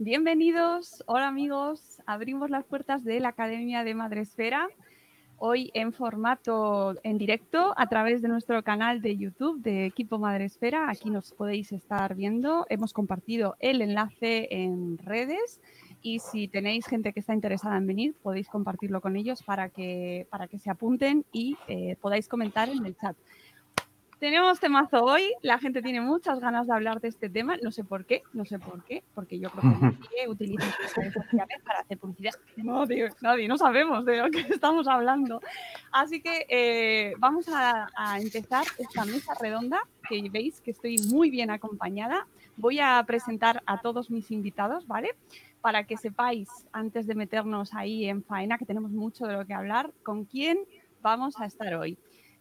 Bienvenidos, hola amigos, abrimos las puertas de la Academia de Madresfera, hoy en formato en directo a través de nuestro canal de YouTube de Equipo Madresfera, aquí nos podéis estar viendo, hemos compartido el enlace en redes y si tenéis gente que está interesada en venir, podéis compartirlo con ellos para que, para que se apunten y eh, podáis comentar en el chat. Tenemos temazo hoy, la gente tiene muchas ganas de hablar de este tema, no sé por qué, no sé por qué, porque yo creo que nadie utiliza sus redes sociales para hacer publicidad. Nadie, nadie, no sabemos de lo que estamos hablando. Así que eh, vamos a, a empezar esta mesa redonda, que veis que estoy muy bien acompañada. Voy a presentar a todos mis invitados, ¿vale? Para que sepáis, antes de meternos ahí en faena, que tenemos mucho de lo que hablar, con quién vamos a estar hoy.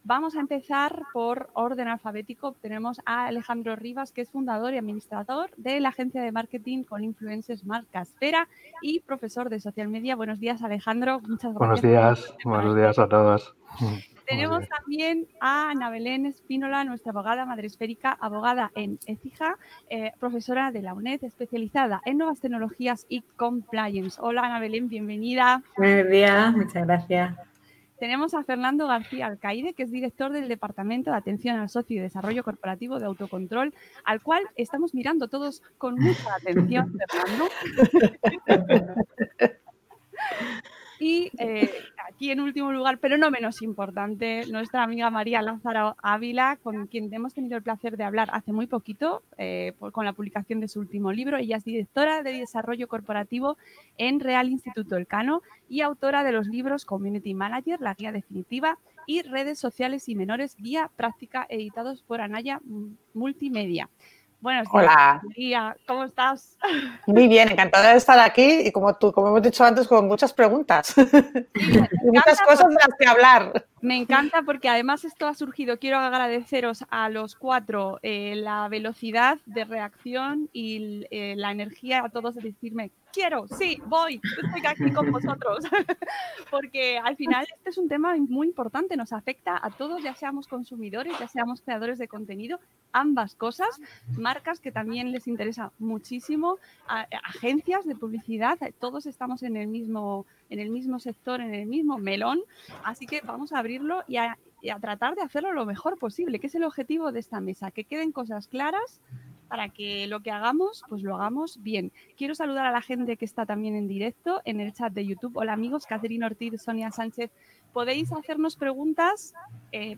Vamos a empezar por orden alfabético. Tenemos a Alejandro Rivas, que es fundador y administrador de la agencia de marketing con influencers Marca Esfera y profesor de social media. Buenos días, Alejandro. Muchas gracias. Buenos días, buenos días a todos. Tenemos también a Ana Belén Espínola, nuestra abogada madresférica, abogada en ECIJA, eh, profesora de la UNED, especializada en nuevas tecnologías y compliance. Hola, Ana Belén, bienvenida. Buenos días, muchas gracias. Tenemos a Fernando García Alcaide, que es director del Departamento de Atención al Socio y Desarrollo Corporativo de Autocontrol, al cual estamos mirando todos con mucha atención, Fernando. Y eh, aquí en último lugar, pero no menos importante, nuestra amiga María Lázaro Ávila, con quien hemos tenido el placer de hablar hace muy poquito, eh, por, con la publicación de su último libro. Ella es directora de Desarrollo Corporativo en Real Instituto Elcano y autora de los libros Community Manager, la guía definitiva, y Redes Sociales y Menores, guía práctica, editados por Anaya Multimedia. Buenos días, Hola. María, ¿cómo estás? Muy bien, encantada de estar aquí y como tú, como hemos dicho antes, con muchas preguntas y muchas cosas de las que hablar. Me encanta porque además esto ha surgido. Quiero agradeceros a los cuatro eh, la velocidad de reacción y eh, la energía a todos de decirme, quiero, sí, voy, estoy aquí con vosotros. porque al final este es un tema muy importante, nos afecta a todos, ya seamos consumidores, ya seamos creadores de contenido, ambas cosas, marcas que también les interesa muchísimo, agencias de publicidad, todos estamos en el mismo en el mismo sector, en el mismo melón, así que vamos a abrirlo y y a tratar de hacerlo lo mejor posible, que es el objetivo de esta mesa, que queden cosas claras para que lo que hagamos, pues lo hagamos bien. Quiero saludar a la gente que está también en directo en el chat de YouTube. Hola amigos, Catherine Ortiz, Sonia Sánchez. Podéis hacernos preguntas eh,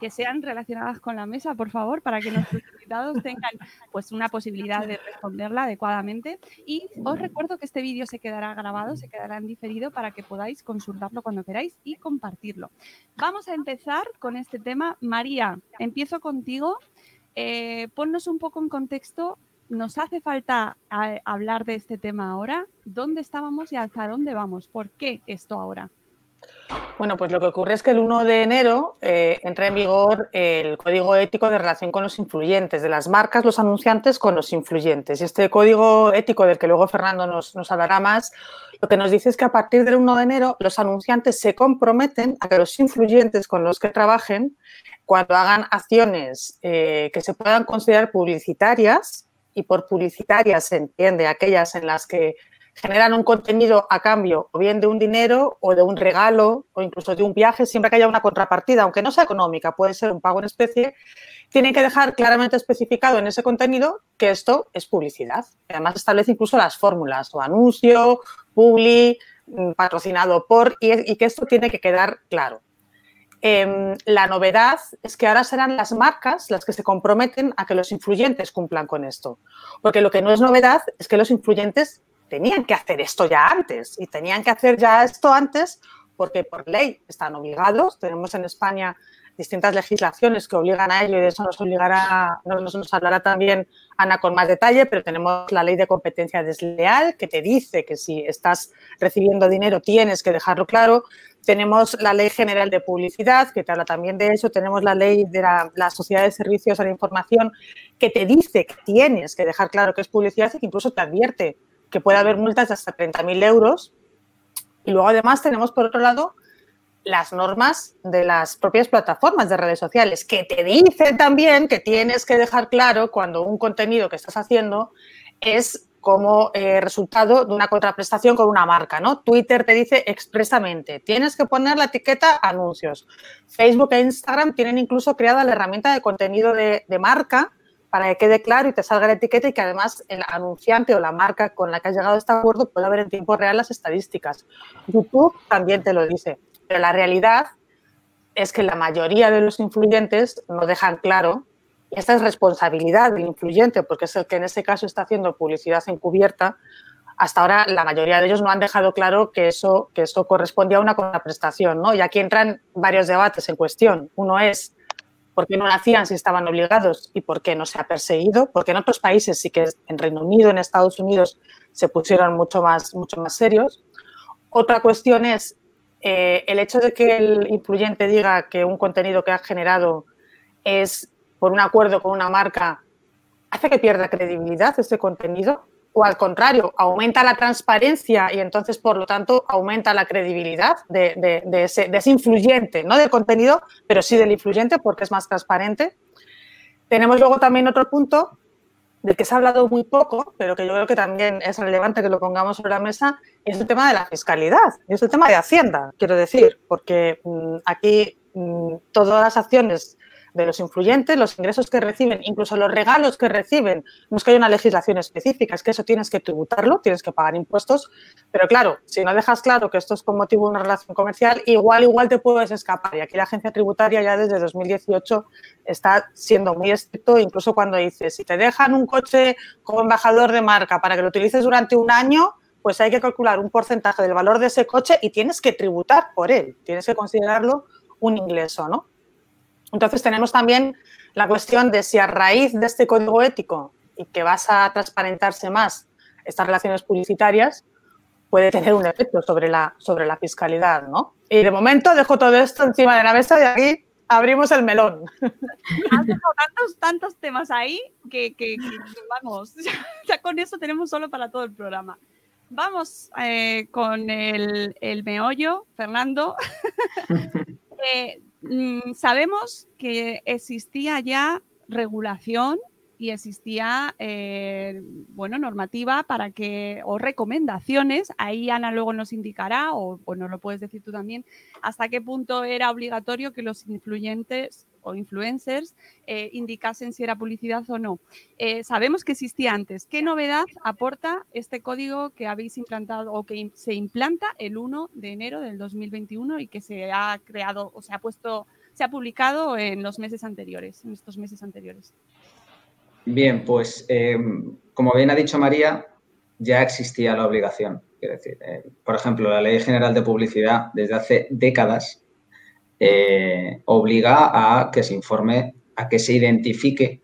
que sean relacionadas con la mesa, por favor, para que nuestros invitados tengan pues una posibilidad de responderla adecuadamente. Y os recuerdo que este vídeo se quedará grabado, se quedará en diferido para que podáis consultarlo cuando queráis y compartirlo. Vamos a empezar con este tema. María, empiezo contigo. Eh, ponnos un poco en contexto. ¿Nos hace falta a- hablar de este tema ahora? ¿Dónde estábamos y hacia dónde vamos? ¿Por qué esto ahora? Bueno, pues lo que ocurre es que el 1 de enero eh, entra en vigor el código ético de relación con los influyentes, de las marcas, los anunciantes con los influyentes. Y este código ético del que luego Fernando nos, nos hablará más, lo que nos dice es que a partir del 1 de enero los anunciantes se comprometen a que los influyentes con los que trabajen, cuando hagan acciones eh, que se puedan considerar publicitarias, y por publicitarias se entiende aquellas en las que generan un contenido a cambio o bien de un dinero o de un regalo o incluso de un viaje, siempre que haya una contrapartida, aunque no sea económica, puede ser un pago en especie, tienen que dejar claramente especificado en ese contenido que esto es publicidad. Además establece incluso las fórmulas o anuncio, publi, mm, patrocinado por, y, que esto tiene que quedar claro. Em, la novedad es que ahora serán las marcas las que se comprometen a que los influyentes cumplan con esto. Porque lo que no es novedad es que los influyentes tenían que hacer esto ya antes y tenían que hacer ya esto antes porque por ley están obligados. Tenemos en España distintas legislaciones que obligan a ello y de eso nos obligará, nos, hablará también Ana con más detalle, pero tenemos la ley de competencia desleal que te dice que si estás recibiendo dinero tienes que dejarlo claro. Tenemos la ley general de publicidad que te habla también de eso. Tenemos la ley de la, Sociedad de Servicios a la Información que te dice que tienes que dejar claro que es publicidad y que incluso te advierte que puede haber multas de hasta 30.000 euros. Y luego además tenemos por otro lado las normas de las propias plataformas de redes sociales, que te dicen también que tienes que dejar claro cuando un contenido que estás haciendo es como eh, resultado de una contraprestación con una marca, ¿no? Twitter te dice expresamente, tienes que poner la etiqueta anuncios. Facebook e Instagram tienen incluso creada la herramienta de contenido de, de marca para que quede claro y te salga la etiqueta y que además el anunciante o la marca con la que has llegado a este acuerdo pueda ver en tiempo real las estadísticas. YouTube también te lo dice. Pero la realidad es que la mayoría de los influyentes no dejan claro, y esta es responsabilidad del influyente, porque es el que en ese caso está haciendo publicidad encubierta, hasta ahora la mayoría de ellos no han dejado claro que eso, que eso correspondía a una contraprestación. ¿no? Y aquí entran varios debates en cuestión. Uno es por qué no lo hacían si estaban obligados y por qué no se ha perseguido, porque en otros países sí que en Reino Unido, en Estados Unidos, se pusieron mucho más, mucho más serios. Otra cuestión es eh, el hecho de que el influyente diga que un contenido que ha generado es por un acuerdo con una marca, hace que pierda credibilidad ese contenido o al contrario, aumenta la transparencia y entonces, por lo tanto, aumenta la credibilidad de, ese, de, ese, influyente, no del contenido, pero sí del influyente porque es más transparente. Tenemos luego también otro punto del que se ha hablado muy poco, pero que yo creo que también es relevante que lo pongamos sobre la mesa, es el tema de la fiscalidad, es el tema de Hacienda, quiero decir, porque mm, aquí mm, todas las acciones de los influyentes, los ingresos que reciben, incluso los regalos que reciben. No es que haya una legislación específica, es que eso tienes que tributarlo, tienes que pagar impuestos, pero claro, si no dejas claro que esto es con motivo de una relación comercial, igual, igual te puedes escapar. Y aquí la agencia tributaria ya desde 2018 está siendo muy estricto, incluso cuando dice, si te dejan un coche como embajador de marca para que lo utilices durante un año, pues hay que calcular un porcentaje del valor de ese coche y tienes que tributar por él, tienes que considerarlo un ingreso, ¿no? Entonces tenemos también la cuestión de si a raíz de este código ético y que vas a transparentarse más estas relaciones publicitarias, puede tener un efecto sobre la, sobre la fiscalidad, ¿no? Y de momento dejo todo esto encima de la mesa y aquí abrimos el melón. Has tantos, tantos temas ahí que, vamos, ya con eso tenemos solo para todo el programa. Vamos eh, con el, el, meollo, Fernando. eh, sabemos que existía ya regulación y existía, eh, bueno, normativa para que, o recomendaciones, ahí Ana luego nos indicará, o, o nos lo puedes decir tú también, hasta qué punto era obligatorio que los influyentes o influencers eh, indicasen si era publicidad o no. Eh, sabemos que existía antes. ¿Qué novedad aporta este código que habéis implantado o que se implanta el 1 de enero del 2021 y que se ha creado o se ha puesto, se ha publicado en los meses anteriores, en estos meses anteriores? Bien, pues em, como bien ha dicho María, ya existía la obligación. decir, eh, por ejemplo, la Ley General de Publicidad desde hace décadas eh, obliga a que se informe, a que se identifique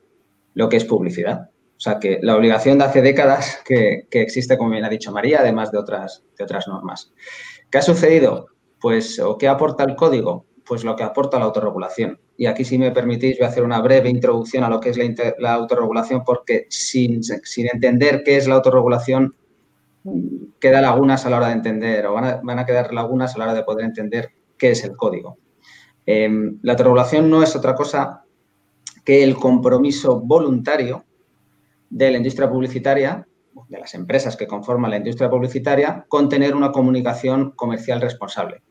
lo que es publicidad. O sea, que la obligación de hace décadas que, existe, como bien ha dicho María, además de otras, de otras normas. ¿Qué ha sucedido? Pues, ¿o qué aporta el código? Pues lo que aporta la autorregulación. Y aquí, si me permitís, voy a hacer una breve introducción a lo que es la, autorregulación, porque sin, sin, entender qué es la autorregulación, queda lagunas a la hora de entender, o van a, van a quedar lagunas a la hora de poder entender qué es el código. Em, la autorregulación no es otra cosa que el compromiso voluntario de la industria publicitaria, de las empresas que conforman la industria publicitaria, con tener una comunicación comercial responsable.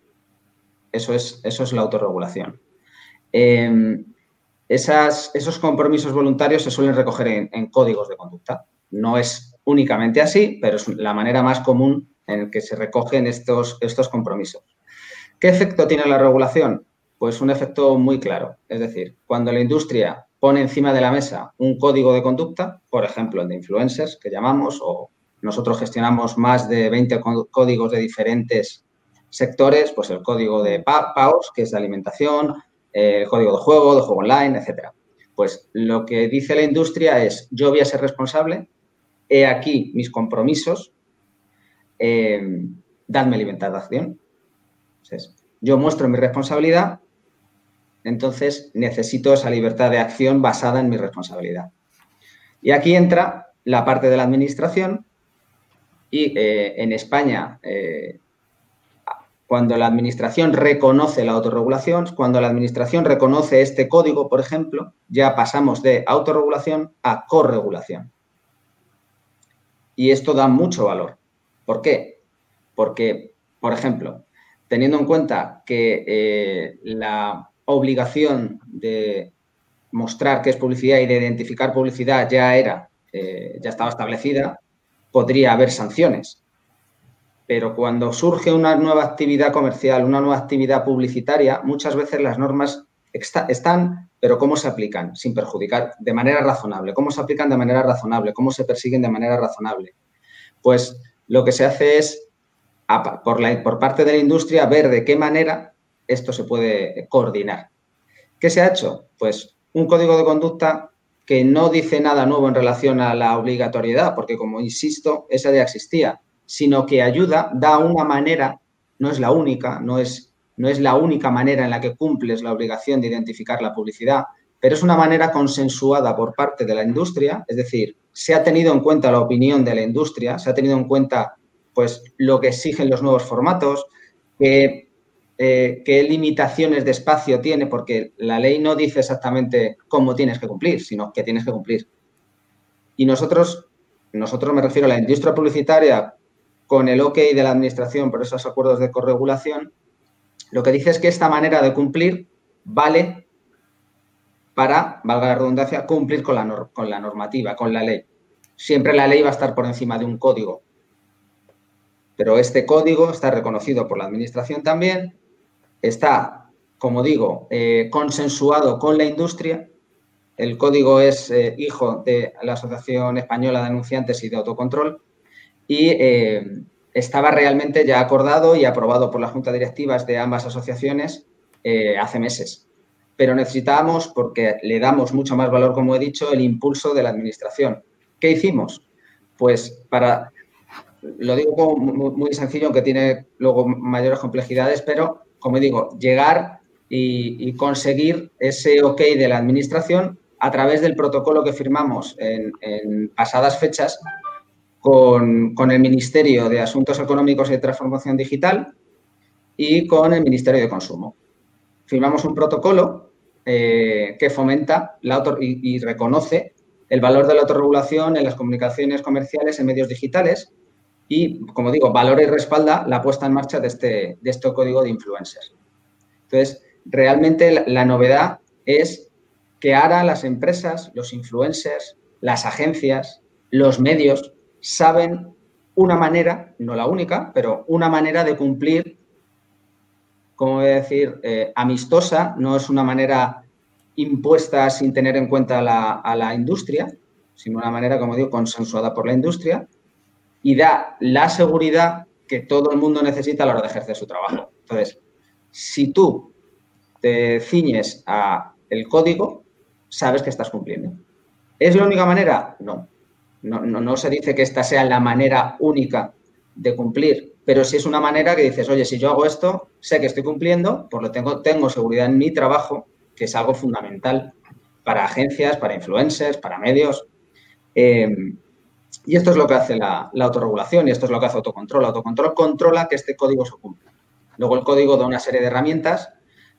Eso es, eso es la autorregulación. Em, esos compromisos voluntarios se suelen recoger en, códigos de conducta. No es únicamente así, pero es la manera más común en que se recogen estos, estos compromisos. ¿Qué efecto tiene la regulación? Pues un efecto muy claro. Es decir, cuando la industria pone encima de la mesa un código de conducta, por ejemplo, el de influencers, que llamamos, o nosotros gestionamos más de 20 códigos de diferentes sectores, pues el código de PAOS, que es de alimentación, el eh, código de juego, de juego online, etcétera. Pues lo que dice la industria es, yo voy a ser responsable, he aquí mis compromisos, eh, dadme libertad de acción. Entonces, yo muestro mi responsabilidad, entonces necesito esa libertad de acción basada en mi responsabilidad. Y aquí entra la parte de la administración y eh, en España cuando la administración reconoce la autorregulación, cuando la administración reconoce este código, por ejemplo, ya pasamos de autorregulación a corregulación. Y esto da mucho valor. ¿Por qué? Porque, por ejemplo, teniendo en cuenta que eh, la obligación de mostrar qué es publicidad y de identificar publicidad ya era, eh, ya estaba establecida, podría haber sanciones pero cuando surge una nueva actividad comercial, una nueva actividad publicitaria, muchas veces las normas están, pero ¿cómo se aplican? Sin perjudicar, de manera razonable. ¿Cómo se aplican de manera razonable? ¿Cómo se persiguen de manera razonable? Pues lo que se hace es, por, por parte de la industria, ver de qué manera esto se puede coordinar. ¿Qué se ha hecho? Pues un código de conducta que no dice nada nuevo en relación a la obligatoriedad, porque como insisto, esa ya existía sino que ayuda, da una manera, no es la única, no es, no es la única manera en la que cumples la obligación de identificar la publicidad, pero es una manera consensuada por parte de la industria, es decir, se ha tenido en cuenta la opinión de la industria, se ha tenido en cuenta pues lo que exigen los nuevos formatos, qué, eh, qué limitaciones de espacio tiene, porque la ley no dice exactamente cómo tienes que cumplir, sino que tienes que cumplir. Y nosotros, nosotros me refiero a la industria publicitaria con el OK de la Administración por esos acuerdos de corregulación, lo que dice es que esta manera de cumplir vale para, valga la redundancia, cumplir con la, normativa, con la ley. Siempre la ley va a estar por encima de un código, pero este código está reconocido por la Administración también, está, como digo, eh, consensuado con la industria. El código es eh, hijo de la Asociación Española de Anunciantes y de Autocontrol y eh, estaba realmente ya acordado y aprobado por las juntas directivas de ambas asociaciones eh, hace meses. Pero necesitábamos, porque le damos mucho más valor, como he dicho, el impulso de la Administración. ¿Qué hicimos? Pues para, lo digo muy, sencillo, aunque tiene luego mayores complejidades, pero, como digo, llegar y, conseguir ese ok de la Administración a través del protocolo que firmamos en pasadas fechas con, el Ministerio de Asuntos Económicos y de Transformación Digital y con el Ministerio de Consumo. Firmamos un protocolo eh, que fomenta la y, reconoce el valor de la autorregulación en las comunicaciones comerciales en medios digitales y, como digo, valora y respalda la puesta en marcha de este, de este código de influencers. Entonces, realmente la, la novedad es que ahora las empresas, los influencers, las agencias, los medios saben una manera, no la única, pero una manera de cumplir, como voy a decir, eh, amistosa, no es una manera impuesta sin tener en cuenta a la industria, sino una manera, como digo, consensuada por la industria y da la seguridad que todo el mundo necesita a la hora de ejercer su trabajo. Entonces, si tú te ciñes a el código, sabes que estás cumpliendo. ¿Es la única manera? No. No, se dice que esta sea la manera única de cumplir, pero si es una manera que dices, oye, si yo hago esto, sé que estoy cumpliendo, por lo tengo, tengo seguridad en mi trabajo, que es algo fundamental para agencias, para influencers, para medios. Em, y esto es lo que hace la, autorregulación y esto es lo que hace autocontrol. Autocontrol controla que este código se cumpla. Luego el código da una serie de herramientas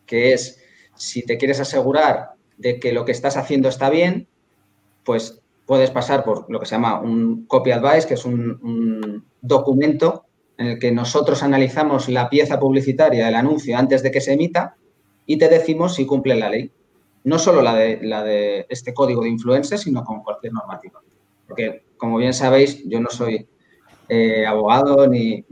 que es, si te quieres asegurar de que lo que estás haciendo está bien, pues puedes pasar por lo que se llama un copy advice, que es un, documento en el que nosotros analizamos la pieza publicitaria del anuncio antes de que se emita y te decimos si cumple la ley. no solo la de, la de este código de influencers, sino con cualquier normativa. Porque, como bien sabéis, yo no soy eh, abogado ni,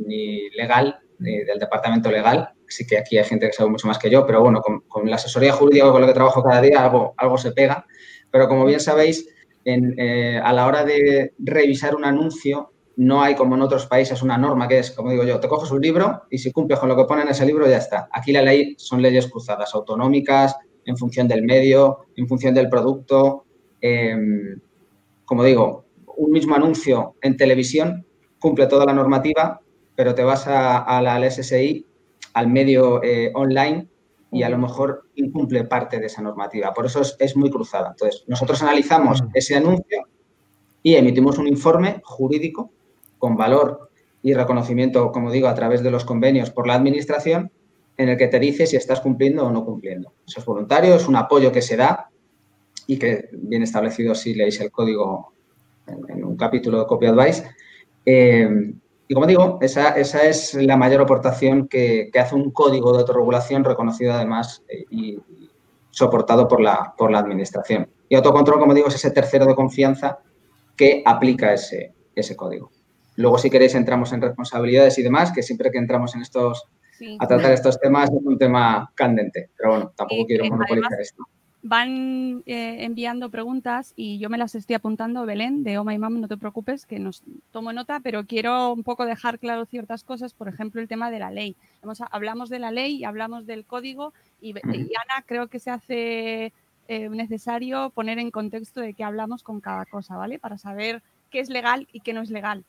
legal, ni del departamento legal. Sí que aquí hay gente que sabe mucho más que yo, pero bueno, con, la asesoría jurídica con la que trabajo cada día algo, algo se pega. Pero como bien sabéis, eh, a la hora de revisar un anuncio, no hay como en otros países una norma que es, como digo yo, te coges un libro y si cumples con lo que pone en ese libro ya está. Aquí la ley son leyes cruzadas, autonómicas, en función del medio, en función del producto. Em, como digo, un mismo anuncio en televisión cumple toda la normativa, pero te vas a, la SSI, al medio eh, online, y a lo mejor incumple parte de esa normativa. Por eso es, muy cruzada. Entonces, nosotros analizamos ese anuncio y emitimos un informe jurídico con valor y reconocimiento, como digo, a través de los convenios por la Administración, en el que te dice si estás cumpliendo o no cumpliendo. Eso es voluntario, es un apoyo que se da y que viene establecido si leéis el código en, un capítulo de Copy Advice. Eh, y como digo, esa, es la mayor aportación que, hace un código de autorregulación reconocido además eh, y, soportado por la, por la administración. Y autocontrol, como digo, es ese tercero de confianza que aplica ese, ese código. Luego, si queréis, entramos en responsabilidades y demás, que siempre que entramos en estos, a tratar estos temas es un tema candente. Pero bueno, tampoco quiero monopolizar esto van eh, enviando preguntas y yo me las estoy apuntando, Belén, de Oh My Mom, no te preocupes, que nos tomo nota, pero quiero un poco dejar claro ciertas cosas, por ejemplo, el tema de la ley. hablamos de la ley y hablamos del código y, Ana, creo que se hace eh, necesario poner en contexto de qué hablamos con cada cosa, ¿vale? Para saber qué es legal y qué no es legal.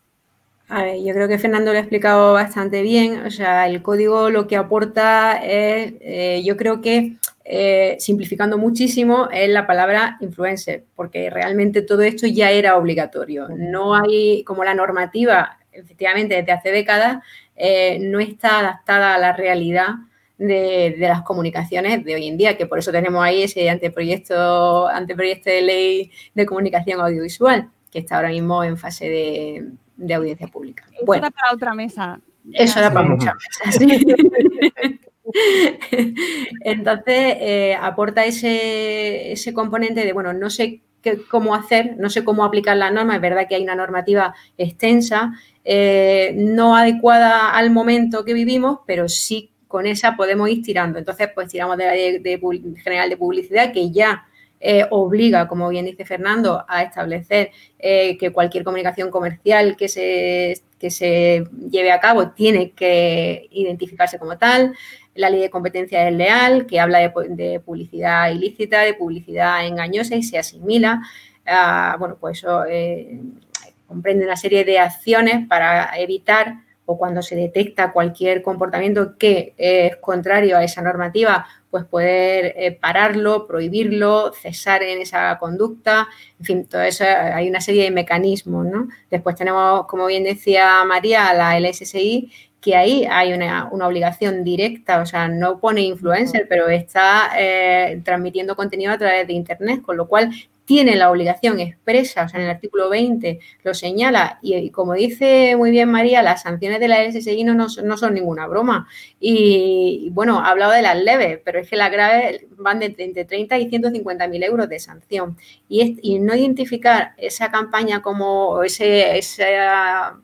A ver, yo creo que Fernando lo ha explicado bastante bien. O sea, el código lo que aporta es, eh, yo creo que eh, simplificando muchísimo, es la palabra influencer, porque realmente todo esto ya era obligatorio. No hay, como la normativa, efectivamente, desde hace décadas, eh, no está adaptada a la realidad de, las comunicaciones de hoy en día, que por eso tenemos ahí ese anteproyecto, anteproyecto de ley de comunicación audiovisual, que está ahora mismo en fase de, audiencia pública. bueno, para otra mesa. Eso era para muchas mesas. Entonces, eh, aporta ese, ese, componente de, bueno, no sé qué, cómo hacer, no sé cómo aplicar la norma, es verdad que hay una normativa extensa, eh, no adecuada al momento que vivimos, pero sí con esa podemos ir tirando. Entonces, pues tiramos de la ley general de publicidad que ya eh, obliga, como bien dice Fernando, a establecer que cualquier comunicación comercial que se, que se lleve a cabo tiene que identificarse como tal la ley de competencia desleal, que habla de, publicidad ilícita, de publicidad engañosa y se asimila. bueno, pues eso eh, comprende una serie de acciones para evitar o cuando se detecta cualquier comportamiento que es contrario a esa normativa, pues poder eh, pararlo, prohibirlo, cesar en esa conducta, en fin, todo eso hay una serie de mecanismos, ¿no? Después tenemos, como bien decía María, la LSSI, que ahí hay una, obligación directa, o sea, no pone influencer, pero está eh, transmitiendo contenido a través de Internet, con lo cual tiene la obligación expresa, o sea, en el artículo 20 lo señala, y, como dice muy bien María, las sanciones de la LSSI no, no, son ninguna broma. Y, bueno, ha hablado de las leves, pero es que las graves van de entre 30 y 150 mil euros de sanción. Y, y no identificar esa campaña como ese, esa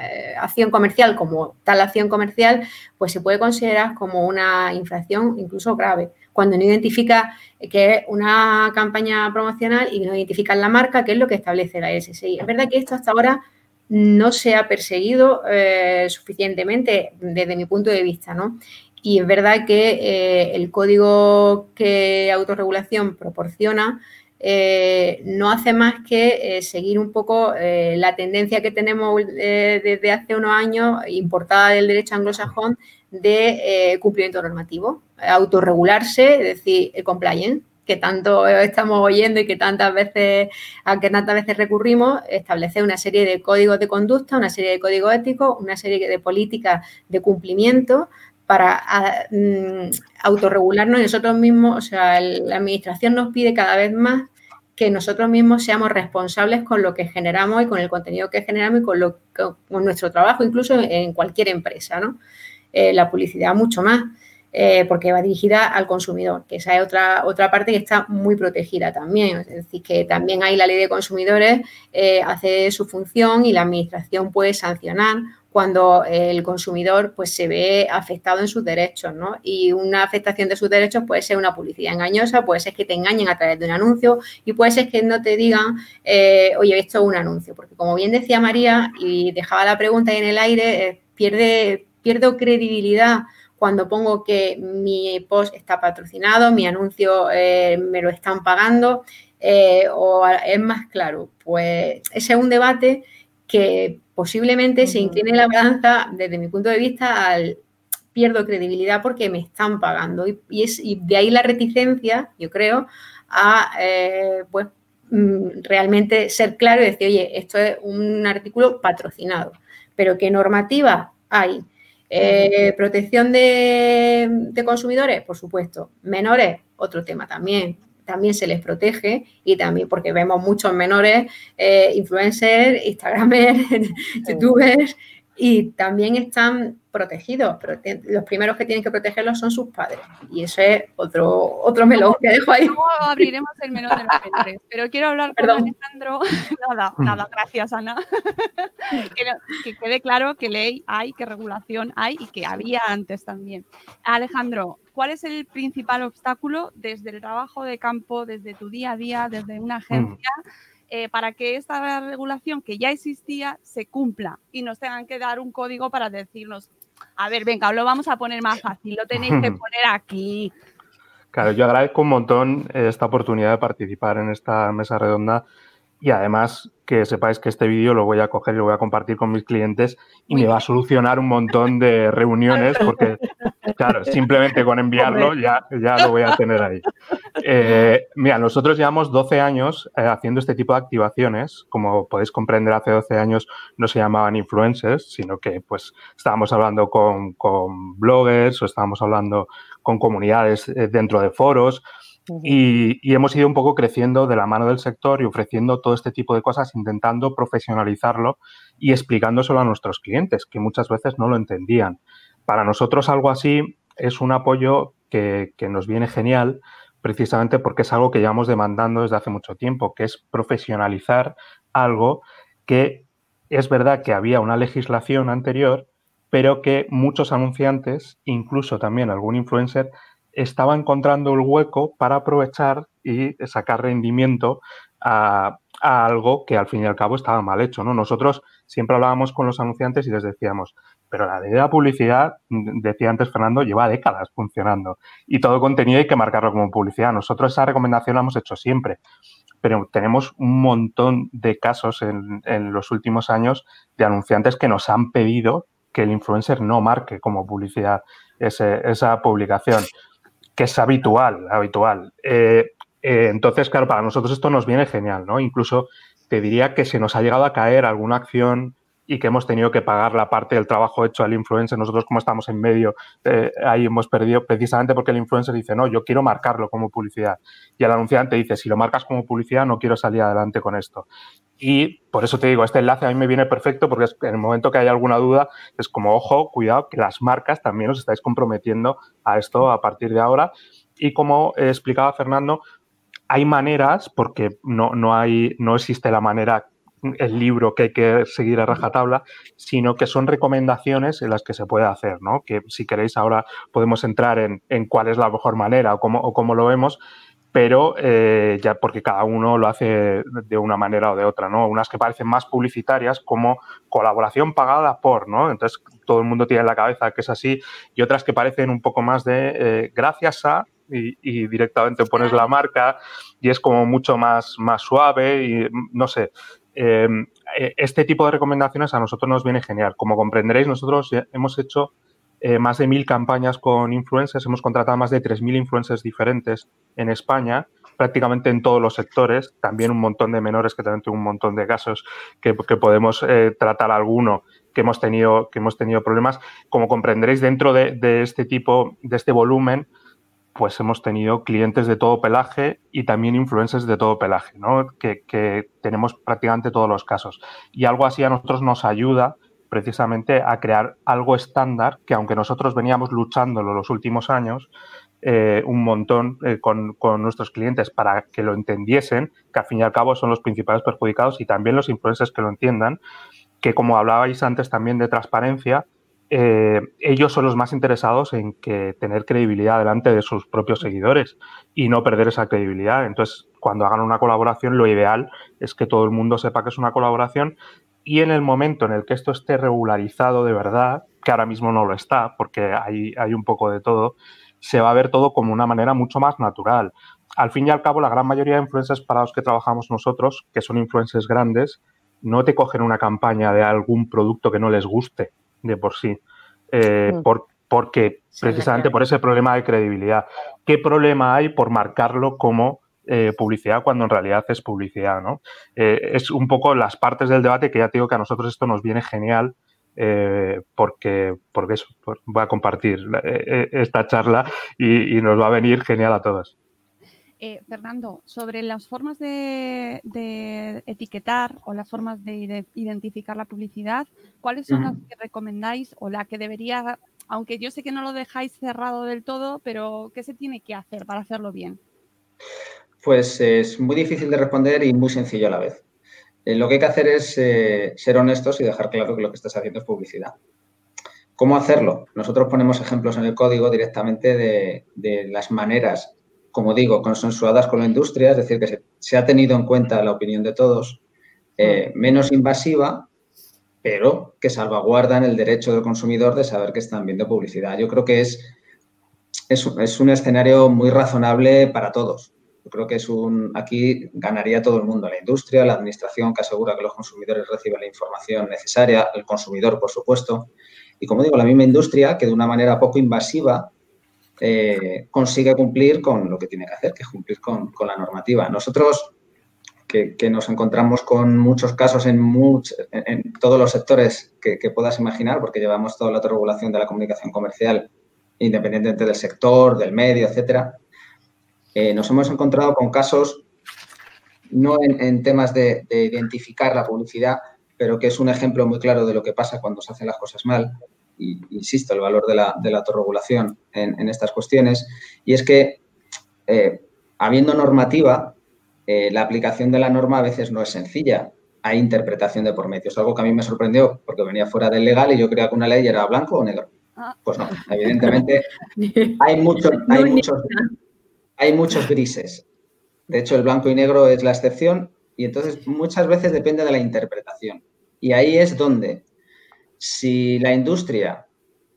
eh, acción comercial como tal acción comercial, pues se puede considerar como una infracción incluso grave, cuando no identifica que es una campaña promocional y no identifica la marca, que es lo que establece la SSI. Es verdad que esto hasta ahora no se ha perseguido eh, suficientemente desde mi punto de vista, ¿no? Y es verdad que eh, el código que autorregulación proporciona eh, no hace más que seguir un poco la tendencia que tenemos desde hace unos años, importada del derecho anglosajón, de cumplimiento normativo, autorregularse, es decir, el compliance que tanto estamos oyendo y que tantas veces, a que tantas veces recurrimos, establecer una serie de códigos de conducta, una serie de códigos éticos, una serie de políticas de cumplimiento para mm, autorregularnos nosotros mismos, o sea, la administración nos pide cada vez más que nosotros mismos seamos responsables con lo que generamos y con el contenido que generamos y con, lo, con nuestro trabajo, incluso en cualquier empresa, ¿no? Eh, la publicidad mucho más. eh, porque va dirigida al consumidor, que esa es otra, otra parte que está muy protegida también. Es decir, que también hay la ley de consumidores, eh, hace su función y la administración puede sancionar cuando el consumidor pues, se ve afectado en sus derechos, ¿no? Y una afectación de sus derechos puede ser una publicidad engañosa, puede ser que te engañen a través de un anuncio y puede ser que no te digan, oye, esto es un anuncio, porque como bien decía María y dejaba la pregunta ahí en el aire, pierde, pierdo credibilidad cuando pongo que mi post está patrocinado, mi anuncio eh, me lo están pagando, eh, o es más claro, pues ese es un debate que posiblemente se incline la balanza desde mi punto de vista al pierdo credibilidad porque me están pagando y, es, de ahí la reticencia, yo creo, a eh, pues mm, realmente ser claro y decir, oye, esto es un artículo patrocinado, pero ¿qué normativa hay? Eh, protección de, consumidores, por supuesto. Menores, otro tema también. También se les protege y también porque vemos muchos menores eh, influencers, Instagramers, youtubers y también están protegidos, pero los primeros que tienen que protegerlos son sus padres. Y eso es otro, otro melón que dejo ahí. Luego abriremos el melón de los menores, pero quiero hablar con Alejandro. nada, mm. nada, gracias Ana. que, quede claro que ley hay, que regulación hay y que había antes también. Alejandro, ¿cuál es el principal obstáculo desde el trabajo de campo, desde tu día a día, desde una agencia? Eh, para que esta regulación que ya existía se cumpla y nos tengan que dar un código para decirnos, a ver, venga, lo vamos a poner más fácil, lo tenéis que poner aquí. Claro, yo agradezco un montón esta oportunidad de participar en esta mesa redonda y además que sepáis que este vídeo lo voy a coger y lo voy a compartir con mis clientes y me va a solucionar un montón de reuniones porque, claro, simplemente con enviarlo ya, ya lo voy a tener ahí. Eh, mira, nosotros llevamos 12 años eh, haciendo este tipo de activaciones. Como podéis comprender, hace 12 años no se llamaban influencers, sino que pues estábamos hablando con, con bloggers o estábamos hablando con comunidades eh, dentro de foros y, hemos ido un poco creciendo de la mano del sector y ofreciendo todo este tipo de cosas, intentando profesionalizarlo y explicándoselo a nuestros clientes, que muchas veces no lo entendían. Para nosotros algo así es un apoyo que, que nos viene genial, precisamente porque es algo que llevamos demandando desde hace mucho tiempo, que es profesionalizar algo que es verdad que había una legislación anterior, pero que muchos anunciantes, incluso también algún influencer, estaba encontrando el hueco para aprovechar y sacar rendimiento a, algo que al fin y al cabo estaba mal hecho. ¿no? Nosotros siempre hablábamos con los anunciantes y les decíamos, pero la ley de la publicidad, decía antes Fernando, lleva décadas funcionando y todo contenido hay que marcarlo como publicidad. Nosotros esa recomendación la hemos hecho siempre, pero tenemos un montón de casos en, los últimos años de anunciantes que nos han pedido que el influencer no marque como publicidad esa publicación es habitual, habitual. Eh, eh, entonces, claro, para nosotros esto nos viene genial, ¿no? Incluso te diría que se nos ha llegado a caer alguna acción y que hemos tenido que pagar la parte del trabajo hecho al influencer. Nosotros, como estamos en medio, eh, ahí hemos perdido precisamente porque el influencer dice, no, yo quiero marcarlo como publicidad. Y el anunciante dice, si lo marcas como publicidad, no quiero salir adelante con esto. Y por eso te digo, este enlace a mí me viene perfecto porque en el momento que haya alguna duda, es como, ojo, cuidado, que las marcas también os estáis comprometiendo a esto a partir de ahora. Y como explicaba Fernando, hay maneras, porque no, no, hay, no existe la manera el libro que hay que seguir a rajatabla, sino que son recomendaciones en las que se puede hacer, ¿no? Que si queréis ahora podemos entrar en, cuál es la mejor manera o cómo, o cómo lo vemos, pero eh, ya porque cada uno lo hace de una manera o de otra, ¿no? Unas que parecen más publicitarias como colaboración pagada por, ¿no? Entonces todo el mundo tiene en la cabeza que es así y otras que parecen un poco más de eh, gracias a y, directamente pones la marca y es como mucho más, más suave y no sé. Em, e, este tipo de recomendaciones a nosotros nos viene genial. Como comprenderéis, nosotros hemos hecho eh, más de mil campañas con influencers, hemos contratado más de 3.000 influencers diferentes en España, prácticamente en todos los sectores, también un montón de menores que también tengo un montón de casos que, podemos eh, tratar alguno que hemos tenido que hemos tenido problemas. Como comprenderéis, dentro de, de este tipo, de este volumen, pues hemos tenido clientes de todo pelaje y también influencers de todo pelaje, ¿no? que, tenemos prácticamente todos los casos. Y algo así a nosotros nos ayuda precisamente a crear algo estándar que aunque nosotros veníamos luchándolo los últimos años, eh, un montón eh, con, nuestros clientes para que lo entendiesen, que al fin y al cabo son los principales perjudicados y también los influencers que lo entiendan, que como hablabais antes también de transparencia, eh, ellos son los más interesados en que tener credibilidad delante de sus propios seguidores y no perder esa credibilidad. Entonces, cuando hagan una colaboración, lo ideal es que todo el mundo sepa que es una colaboración y en el momento en el que esto esté regularizado de verdad, que ahora mismo no lo está, porque hay, hay un poco de todo, se va a ver todo como una manera mucho más natural. Al fin y al cabo, la gran mayoría de influencers para los que trabajamos nosotros, que son influencers grandes, no te cogen una campaña de algún producto que no les guste de por sí, eh, mm. porque precisamente por ese problema de credibilidad. ¿Qué problema hay por marcarlo como eh, publicidad cuando en realidad es publicidad? ¿no? Eh, es un poco las partes del debate que ya te digo que a nosotros esto nos viene genial eh, porque, porque eso, pues voy a compartir esta charla y, nos va a venir genial a todos. Fernando, sobre las formas de, etiquetar o las formas de identificar la publicidad, ¿cuáles son las que recomendáis o la que debería, aunque yo sé que no lo dejáis cerrado del todo, pero qué se tiene que hacer para hacerlo bien? Pues es muy difícil de responder y muy sencillo a la vez. Eh, lo que hay que hacer es eh, ser honestos y dejar claro que lo que estás haciendo es publicidad. ¿Cómo hacerlo? Nosotros ponemos ejemplos en el código directamente de, las maneras, como digo, consensuadas con la industria, es decir, que se, ha tenido en cuenta la opinión de todos, eh, menos invasiva, pero que salvaguardan el derecho del consumidor de saber que están viendo publicidad. Yo creo que es, es un escenario muy razonable para todos. Yo creo que es un, aquí ganaría todo el mundo, la industria, la administración que asegura que los consumidores reciban la información necesaria, el consumidor, por supuesto, y como digo, la misma industria que de una manera poco invasiva eh, consigue cumplir con lo que tiene que hacer, que es cumplir con, la normativa. Nosotros, que, nos encontramos con muchos casos en, en, todos los sectores que, que, puedas imaginar, porque llevamos toda la autorregulación de la comunicación comercial, independientemente del sector, del medio, etcétera, eh, nos hemos encontrado con casos, no en, temas de, identificar la publicidad, pero que es un ejemplo muy claro de lo que pasa cuando se hacen las cosas mal. Y, insisto, el valor de la, autorregulación en, estas cuestiones. Y es que, eh, habiendo normativa, eh, la aplicación de la norma a veces no es sencilla. Hay interpretación de por medio. Es algo que a mí me sorprendió porque venía fuera del legal y yo creía que una ley era blanco o negro. Ah. Pues no, evidentemente hay muchos, hay muchos grises. De hecho, el blanco y negro es la excepción y entonces muchas veces depende de la interpretación. Y ahí es donde, si la industria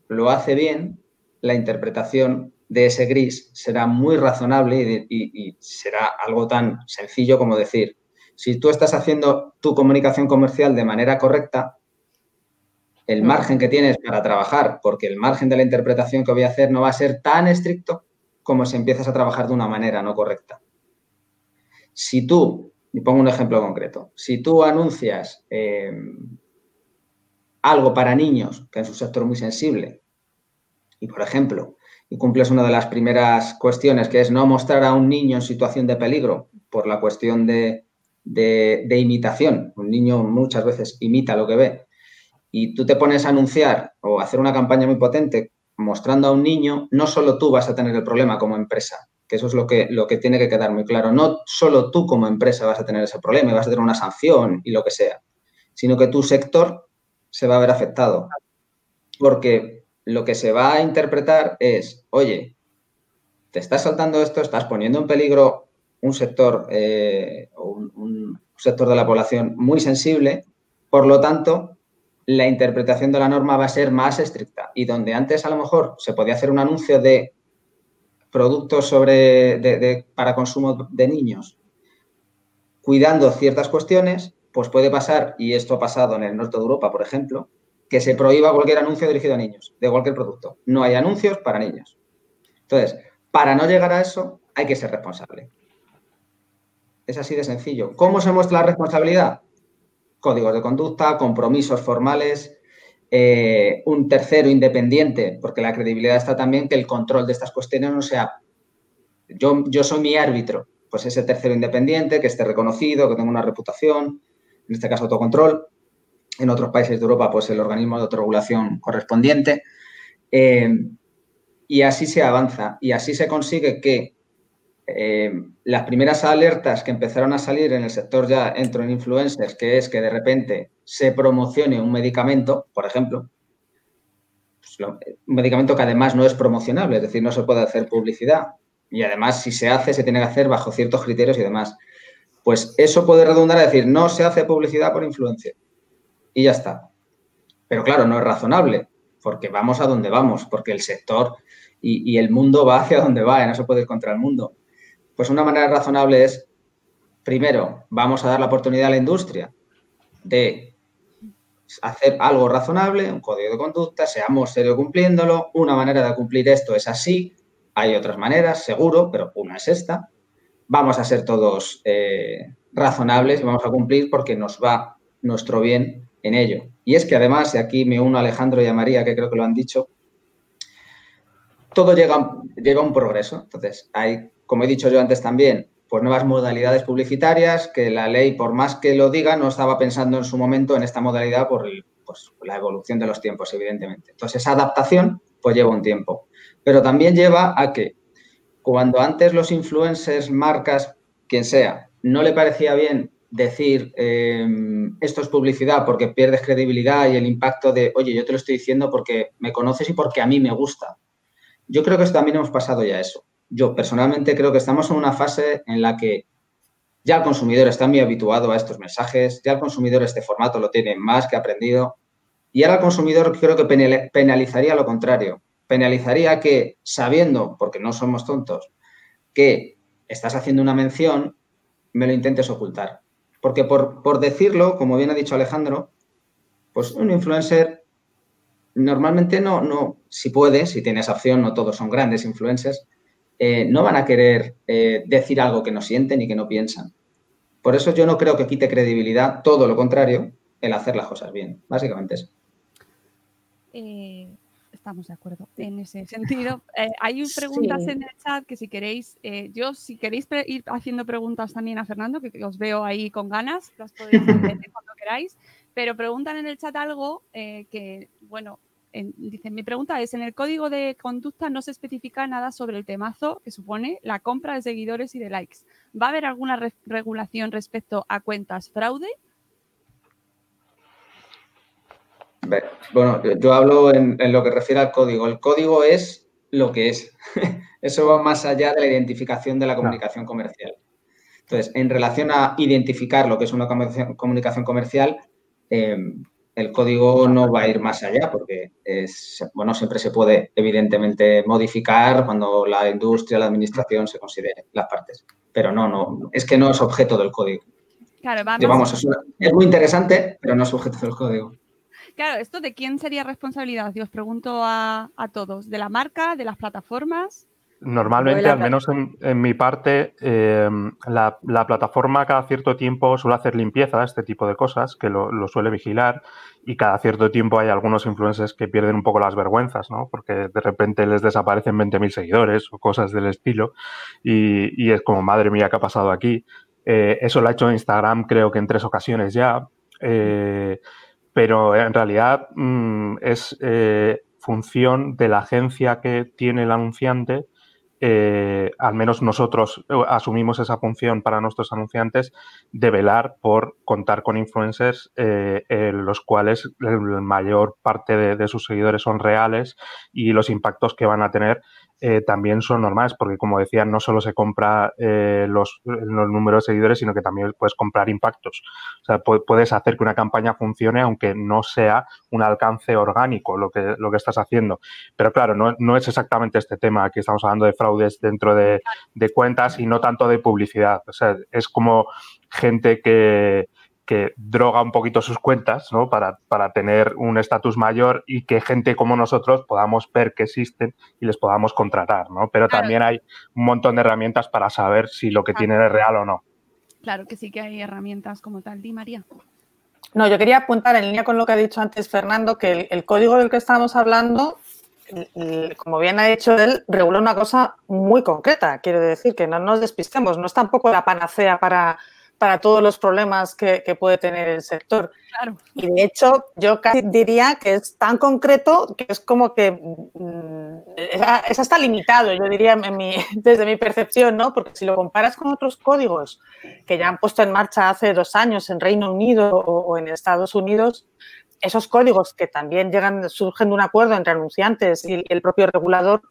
lo hace bien, la interpretación de ese gris será muy razonable y, será algo tan sencillo como decir, si tú estás haciendo tu comunicación comercial de manera correcta, el margen que tienes para trabajar, porque el margen de la interpretación que voy a hacer no va a ser tan estricto como si empiezas a trabajar de una manera no correcta. Si tú, y pongo un ejemplo concreto, si tú anuncias eh, algo para niños, que es un sector muy sensible, y por ejemplo, y cumples una de las primeras cuestiones, que es no mostrar a un niño en situación de peligro por la cuestión de, de, imitación. Un niño muchas veces imita lo que ve. Y tú te pones a anunciar o hacer una campaña muy potente mostrando a un niño, no solo tú vas a tener el problema como empresa, que eso es lo que, lo que tiene que quedar muy claro. No solo tú como empresa vas a tener ese problema y vas a tener una sanción y lo que sea, sino que tu sector se va a ver afectado. Porque lo que se va a interpretar es, oye, te estás saltando esto, estás poniendo en peligro un sector, eh, un, un sector de la población muy sensible, por lo tanto, la interpretación de la norma va a ser más estricta. Y donde antes a lo mejor se podía hacer un anuncio de productos sobre, para consumo de niños, cuidando ciertas cuestiones, pues puede pasar, y esto ha pasado en el norte de Europa, por ejemplo, que se prohíba cualquier anuncio dirigido a niños, de cualquier producto. No hay anuncios para niños. Entonces, para no llegar a eso, hay que ser responsable. Es así de sencillo. ¿Cómo se muestra la responsabilidad? Códigos de conducta, compromisos formales, eh, un tercero independiente, porque la credibilidad está también que el control de estas cuestiones no sea, yo, yo soy mi árbitro, pues ese tercero independiente, que esté reconocido, que tenga una reputación, en este caso autocontrol, en otros países de Europa, pues el organismo de autorregulación correspondiente. Eh, y así se avanza y así se consigue que eh, las primeras alertas que empezaron a salir en el sector ya entro en influencers, que es que de repente se promocione un medicamento, por ejemplo, pues un medicamento que además no es promocionable, es decir, no se puede hacer publicidad y además si se hace se tiene que hacer bajo ciertos criterios y demás. Pues eso puede redundar a decir, no se hace publicidad por influencia y ya está. Pero claro, no es razonable, porque vamos a donde vamos, porque el sector y, el mundo va hacia donde va y no se puede ir contra el mundo. Pues una manera razonable es, primero, vamos a dar la oportunidad a la industria de hacer algo razonable, un código de conducta, seamos serios cumpliéndolo. Una manera de cumplir esto es así, hay otras maneras, seguro, pero una es esta. Vamos a ser todos eh, razonables y vamos a cumplir porque nos va nuestro bien en ello. Y es que además, y aquí me uno a Alejandro y a María, que creo que lo han dicho, todo llega, llega a un progreso. Entonces, hay, como he dicho yo antes también, pues nuevas modalidades publicitarias que la ley, por más que lo diga, no estaba pensando en su momento en esta modalidad por pues, la evolución de los tiempos, evidentemente. Entonces, esa adaptación pues lleva un tiempo. Pero también lleva a que cuando antes los influencers, marcas, quien sea, no le parecía bien decir em, esto es publicidad porque pierdes credibilidad y el impacto de, oye, yo te lo estoy diciendo porque me conoces y porque a mí me gusta. Yo creo que también hemos pasado ya eso. Yo personalmente creo que estamos en una fase en la que ya el consumidor está muy habituado a estos mensajes, ya el consumidor este formato lo tiene más que aprendido y ahora el consumidor creo que penalizaría lo contrario. Penalizaría que sabiendo, porque no somos tontos, que estás haciendo una mención, me lo intentes ocultar. Porque por, por decirlo, como bien ha dicho Alejandro, pues un influencer normalmente no, no, si puede, si tienes opción, no todos son grandes influencers, eh, no van a querer eh, decir algo que no sienten y que no piensan. Por eso yo no creo que quite credibilidad, todo lo contrario, el hacer las cosas bien. Básicamente eso. Eh, estamos de acuerdo en ese sentido. hay preguntas en el chat que si queréis, yo si queréis ir haciendo preguntas también a Fernando, que, os veo ahí con ganas, las podéis hacer cuando queráis, pero preguntan en el chat algo que, bueno, dice, mi pregunta es, en el código de conducta no se especifica nada sobre el temazo que supone la compra de seguidores y de likes. ¿Va a haber alguna regulación respecto a cuentas fraude? Bueno, yo hablo en, lo que refiere al código. El código es lo que es. Eso va más allá de la identificación de la comunicación comercial. Entonces, en relación a identificar lo que es una comunicación comercial, eh, el código no va a ir más allá porque es, bueno, siempre se puede evidentemente modificar cuando la industria, la administración se considere las partes. Pero no, no, es que no es objeto del código. Claro, vamos. es, muy interesante, pero no es objeto del código. Claro, ¿esto de quién sería responsabilidad? Yo os pregunto a, a todos. ¿De la marca? ¿De las plataformas? Normalmente, al menos en, mi parte, eh, la, plataforma cada cierto tiempo suele hacer limpieza este tipo de cosas, que lo, suele vigilar, y cada cierto tiempo hay algunos influencers que pierden un poco las vergüenzas, ¿no? Porque de repente les desaparecen 20.000 seguidores o cosas del estilo, y, es como, madre mía, ¿qué ha pasado aquí? Eh, eso lo ha hecho Instagram creo que en tres ocasiones ya, eh, pero en realidad mm, es función de la agencia que tiene el anunciante eh, al menos nosotros eh, asumimos esa función para nuestros anunciantes de velar por contar con influencers eh, los cuales la mayor parte de, sus seguidores son reales y los impactos que van a tener eh, también son normales, porque como decía, no solo se compra eh, los, los, números de seguidores, sino que también puedes comprar impactos. O sea, puedes hacer que una campaña funcione aunque no sea un alcance orgánico lo que, lo que estás haciendo. Pero claro, no, no es exactamente este tema. Aquí estamos hablando de fraudes dentro de, de cuentas y no tanto de publicidad. O sea, es como gente que, que droga un poquito sus cuentas, ¿no? Para, para tener un estatus mayor y que gente como nosotros podamos ver que existen y les podamos contratar, ¿no? Pero también hay un montón de herramientas para saber si lo que tienen es real o no. Claro que sí que hay herramientas como tal. Di, María. No, yo quería apuntar en línea con lo que ha dicho antes Fernando, que el, código del que estamos hablando, como bien ha dicho él, regula una cosa muy concreta. Quiero decir que no nos despistemos, no es tampoco la panacea para para todos los problemas que, puede tener el sector. Y de hecho, yo casi diría que es tan concreto que es como que mm, es hasta limitado, yo diría desde mi percepción, ¿no? Porque si lo comparas con otros códigos que ya han puesto en marcha hace dos años en Reino Unido o, en Estados Unidos, esos códigos que también llegan, surgen de un acuerdo entre anunciantes y el propio regulador,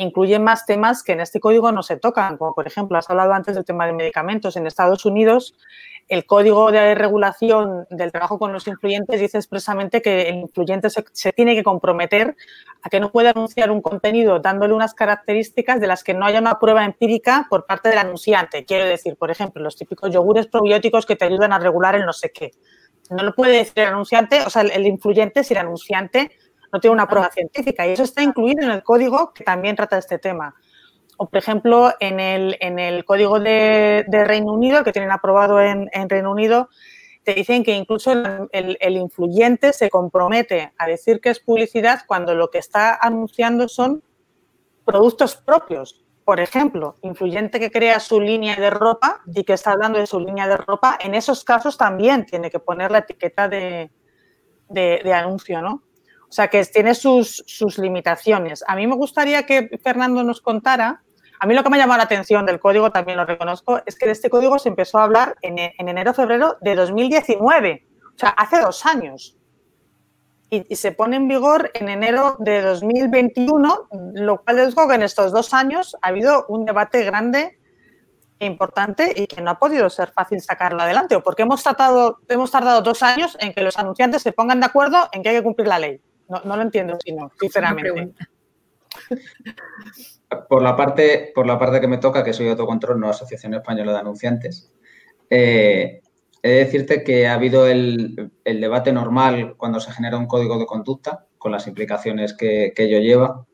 incluyen más temas que en este código no se tocan, como por ejemplo, has hablado antes del tema de medicamentos. En Estados Unidos, el código de regulación del trabajo con los influyentes dice expresamente que el influyente se, tiene que comprometer a que no puede anunciar un contenido dándole unas características de las que no haya una prueba empírica por parte del anunciante. Quiero decir, por ejemplo, los típicos yogures probióticos que te ayudan a regular el no sé qué. No lo puede decir el anunciante, o sea, el influyente si el anunciante no tiene una prueba científica y eso está incluido en el código que también trata este tema. O, por ejemplo, en el, en el código de, Reino Unido, que tienen aprobado en, Reino Unido, te dicen que incluso el, el, influyente se compromete a decir que es publicidad cuando lo que está anunciando son productos propios. Por ejemplo, influyente que crea su línea de ropa y que está hablando de su línea de ropa, en esos casos también tiene que poner la etiqueta de, de, de anuncio, ¿no? O sea, que tiene sus, limitaciones. A mí me gustaría que Fernando nos contara, a mí lo que me ha llamado la atención del código, también lo reconozco, es que de este código se empezó a hablar en, enero-febrero de 2019, o sea, hace dos años. Y, se pone en vigor en enero de 2021, lo cual es que en estos dos años ha habido un debate grande e importante y que no ha podido ser fácil sacarlo adelante, porque hemos, hemos tardado dos años en que los anunciantes se pongan de acuerdo en que hay que cumplir la ley. No, lo entiendo, sino, sinceramente. Por la, parte, por la parte que me toca, que soy autocontrol, no Asociación Española de Anunciantes, eh, he de decirte que ha habido el, debate normal cuando se genera un código de conducta, con las implicaciones que, ello lleva.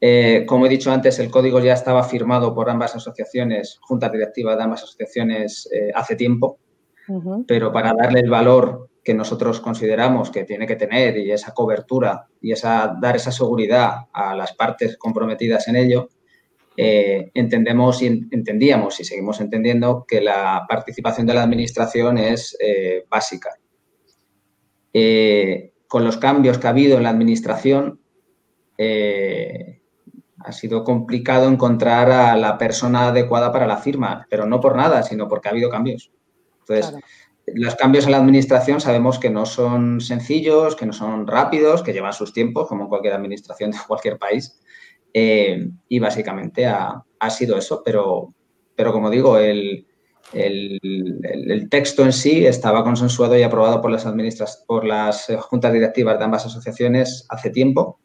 Eh, como he dicho antes, el código ya estaba firmado por ambas asociaciones, juntas directivas de ambas asociaciones, eh, hace tiempo, pero para darle el valor que nosotros consideramos que tiene que tener y esa cobertura y esa, dar esa seguridad a las partes comprometidas en ello, eh, entendemos y entendíamos y seguimos entendiendo que la participación de la Administración es eh, básica. Eh, con los cambios que ha habido en la Administración, ha sido complicado encontrar a la persona adecuada para la firma, pero no por nada, sino porque ha habido cambios. Entonces, los cambios en la administración sabemos que no son sencillos, que no son rápidos, que llevan sus tiempos, como cualquier administración de cualquier país. Eh, y básicamente ha, sido eso, pero, pero como digo, el, texto en sí estaba consensuado y aprobado por las juntas directivas de ambas asociaciones hace tiempo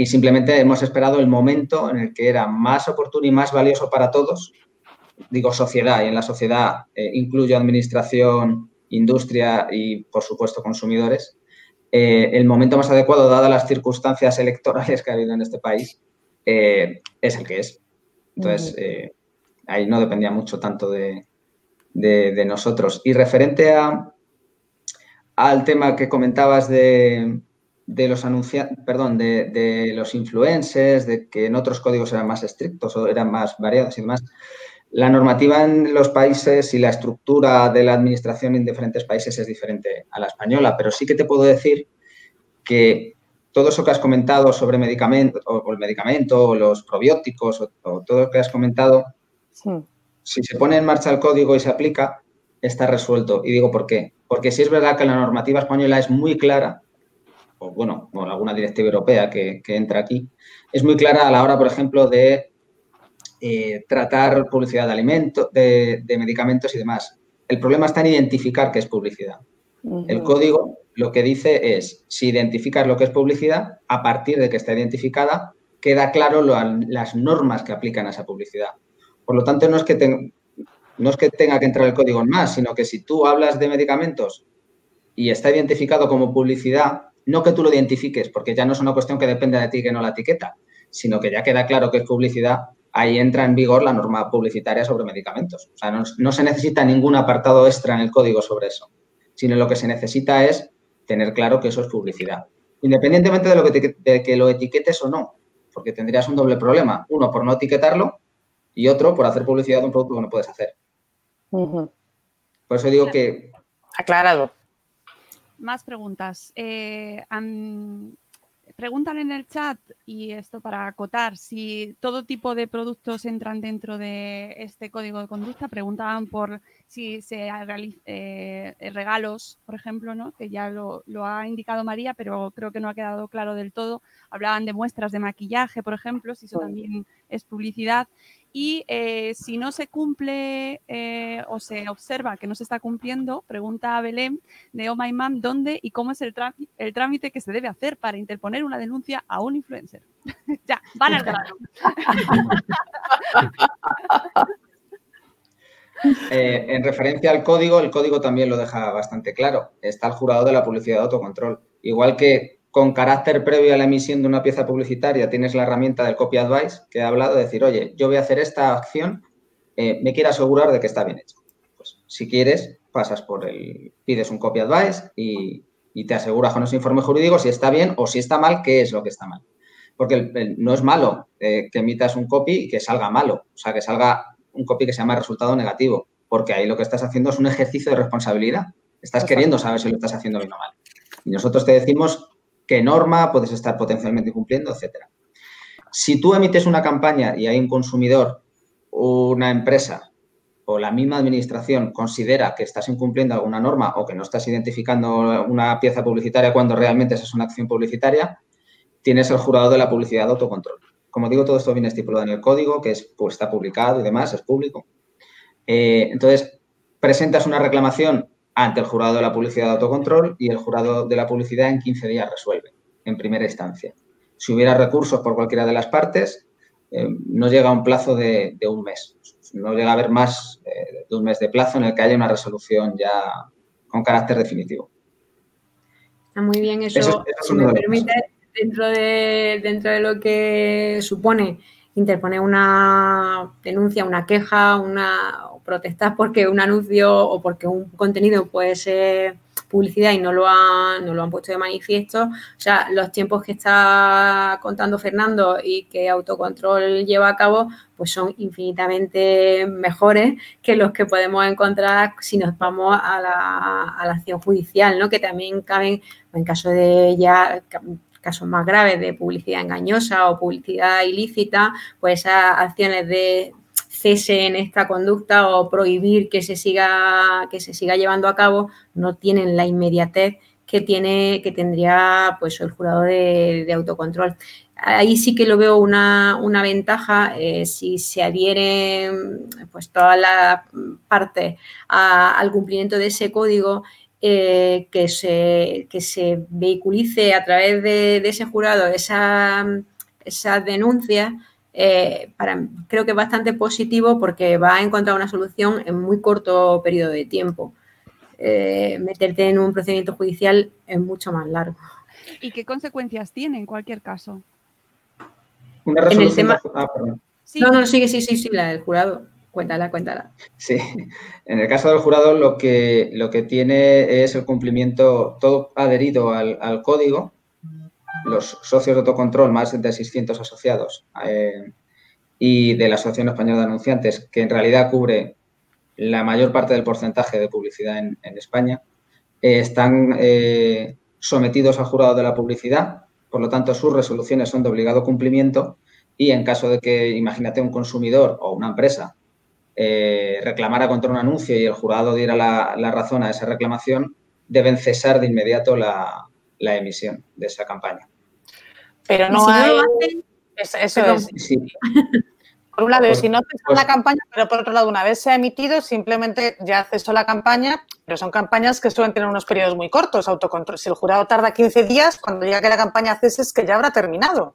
y simplemente hemos esperado el momento en el que era más oportuno y más valioso para todos digo sociedad, y en la sociedad eh, incluyo administración, industria y, por supuesto, consumidores, eh, el momento más adecuado, dadas las circunstancias electorales que ha habido en este país, eh, es el que es. Entonces, ahí no dependía mucho tanto de, nosotros. Y referente a, al tema que comentabas de, los anunciantes, perdón, de, de, los influencers, de que en otros códigos eran más estrictos o eran más variados y demás. La normativa en los países y la estructura de la administración en diferentes países es diferente a la española, pero sí que te puedo decir que todo eso que has comentado sobre medicamentos, o el medicamento, o los probióticos, o, todo lo que has comentado, si se pone en marcha el código y se aplica, está resuelto. Y digo por qué. Porque si es verdad que la normativa española es muy clara, o bueno, o alguna directiva europea que, que entra aquí, es muy clara a la hora, por ejemplo, de eh, tratar publicidad de alimentos, de, medicamentos y demás. El problema está en identificar qué es publicidad. El código lo que dice es, si identificas lo que es publicidad, a partir de que está identificada, queda claro las normas que aplican a esa publicidad. Por lo tanto, no es, que no es que tenga que entrar el código en más, sino que si tú hablas de medicamentos y está identificado como publicidad, no que tú lo identifiques, porque ya no es una cuestión que depende de ti que no la etiqueta, sino que ya queda claro que es publicidad, ahí entra en vigor la norma publicitaria sobre medicamentos. O sea, no, se necesita ningún apartado extra en el código sobre eso, sino lo que se necesita es tener claro que eso es publicidad. Independientemente de, lo que, de que lo etiquetes o no, porque tendrías un doble problema. Uno, por no etiquetarlo y otro, por hacer publicidad de un producto que no puedes hacer. Por eso digo que... Aclarado. Más preguntas. Eh, preguntan en el chat, y esto para acotar, si todo tipo de productos entran dentro de este código de conducta. Preguntaban por si se realizan eh, regalos, por ejemplo, ¿no? que ya lo, lo, ha indicado María, pero creo que no ha quedado claro del todo. Hablaban de muestras de maquillaje, por ejemplo, si eso también es publicidad y eh, si no se cumple eh, o se observa que no se está cumpliendo, pregunta a Belén de Oh My Mom dónde y cómo es el, el trámite que se debe hacer para interponer una denuncia a un influencer. ya, van al grano. Eh, en referencia al código, el código también lo deja bastante claro. Está el jurado de la publicidad de autocontrol. Igual que con carácter previo a la emisión de una pieza publicitaria tienes la herramienta del copy advice que he hablado, de decir, oye, yo voy a hacer esta acción, eh, me quiero asegurar de que está bien hecho. Pues si quieres, pasas por el, pides un copy advice y, te aseguras con ese informe jurídico si está bien o si está mal, qué es lo que está mal. Porque no es malo eh, que emitas un copy y que salga malo, o sea, que salga un copy que se llama resultado negativo, porque ahí lo que estás haciendo es un ejercicio de responsabilidad. Estás queriendo saber si lo estás haciendo bien o mal. Y nosotros te decimos qué norma puedes estar potencialmente incumpliendo, etcétera. Si tú emites una campaña y hay un consumidor, una empresa o la misma administración considera que estás incumpliendo alguna norma o que no estás identificando una pieza publicitaria cuando realmente esa es una acción publicitaria, tienes el jurado de la publicidad de autocontrol. Como digo, todo esto viene estipulado en el código, que es, pues, está publicado y demás, es público. Eh, entonces, presentas una reclamación ante el jurado de la publicidad de autocontrol y el jurado de la publicidad en 15 días resuelve, en primera instancia. Si hubiera recursos por cualquiera de las partes, eh, no llega a un plazo de, un mes. No llega a haber más eh, de un mes de plazo en el que haya una resolución ya con carácter definitivo. Está muy bien eso. me permite, dentro de, dentro de lo que supone interponer una denuncia, una queja, una protestar porque un anuncio o porque un contenido puede ser publicidad y no lo han, no lo han puesto de manifiesto. O sea, los tiempos que está contando Fernando y que Autocontrol lleva a cabo, pues son infinitamente mejores que los que podemos encontrar si nos vamos a la, a la acción judicial, ¿no? Que también caben, en caso de ya casos más graves de publicidad engañosa o publicidad ilícita, pues esas acciones de cese en esta conducta o prohibir que se siga, que se siga llevando a cabo no tienen la inmediatez que tiene, que tendría pues el jurado de, autocontrol. Ahí sí que lo veo una, ventaja eh, si se adhieren pues todas las partes al cumplimiento de ese código eh, que, se, que se vehiculice a través de, ese jurado esa, esas denuncias, eh, para, creo que es bastante positivo porque va a encontrar una solución en muy corto periodo de tiempo. Eh, meterte en un procedimiento judicial es mucho más largo. ¿Y qué consecuencias tiene en cualquier caso? Una resolución. Ah, no, no, sigue, sí, sí, sí, la del jurado. Cuéntala, cuéntala. Sí, en el caso del jurado lo que, lo que tiene es el cumplimiento todo adherido al, código, los socios de autocontrol, más de 600 asociados, eh, y de la Asociación Española de Anunciantes, que en realidad cubre la mayor parte del porcentaje de publicidad en, España, eh, están eh, sometidos al jurado de la publicidad, por lo tanto sus resoluciones son de obligado cumplimiento y en caso de que, imagínate, un consumidor o una empresa eh, reclamara contra un anuncio y el jurado diera la, razón a esa reclamación, deben cesar de inmediato la, emisión de esa campaña. Pero no hay... eso, es. Por un lado, si no cesó pues la campaña, pero por otro lado, una vez se ha emitido, simplemente ya cesó la campaña, pero son campañas que suelen tener unos periodos muy cortos, autocontrol. Si el jurado tarda 15 días, cuando llega que la campaña cese es que ya habrá terminado.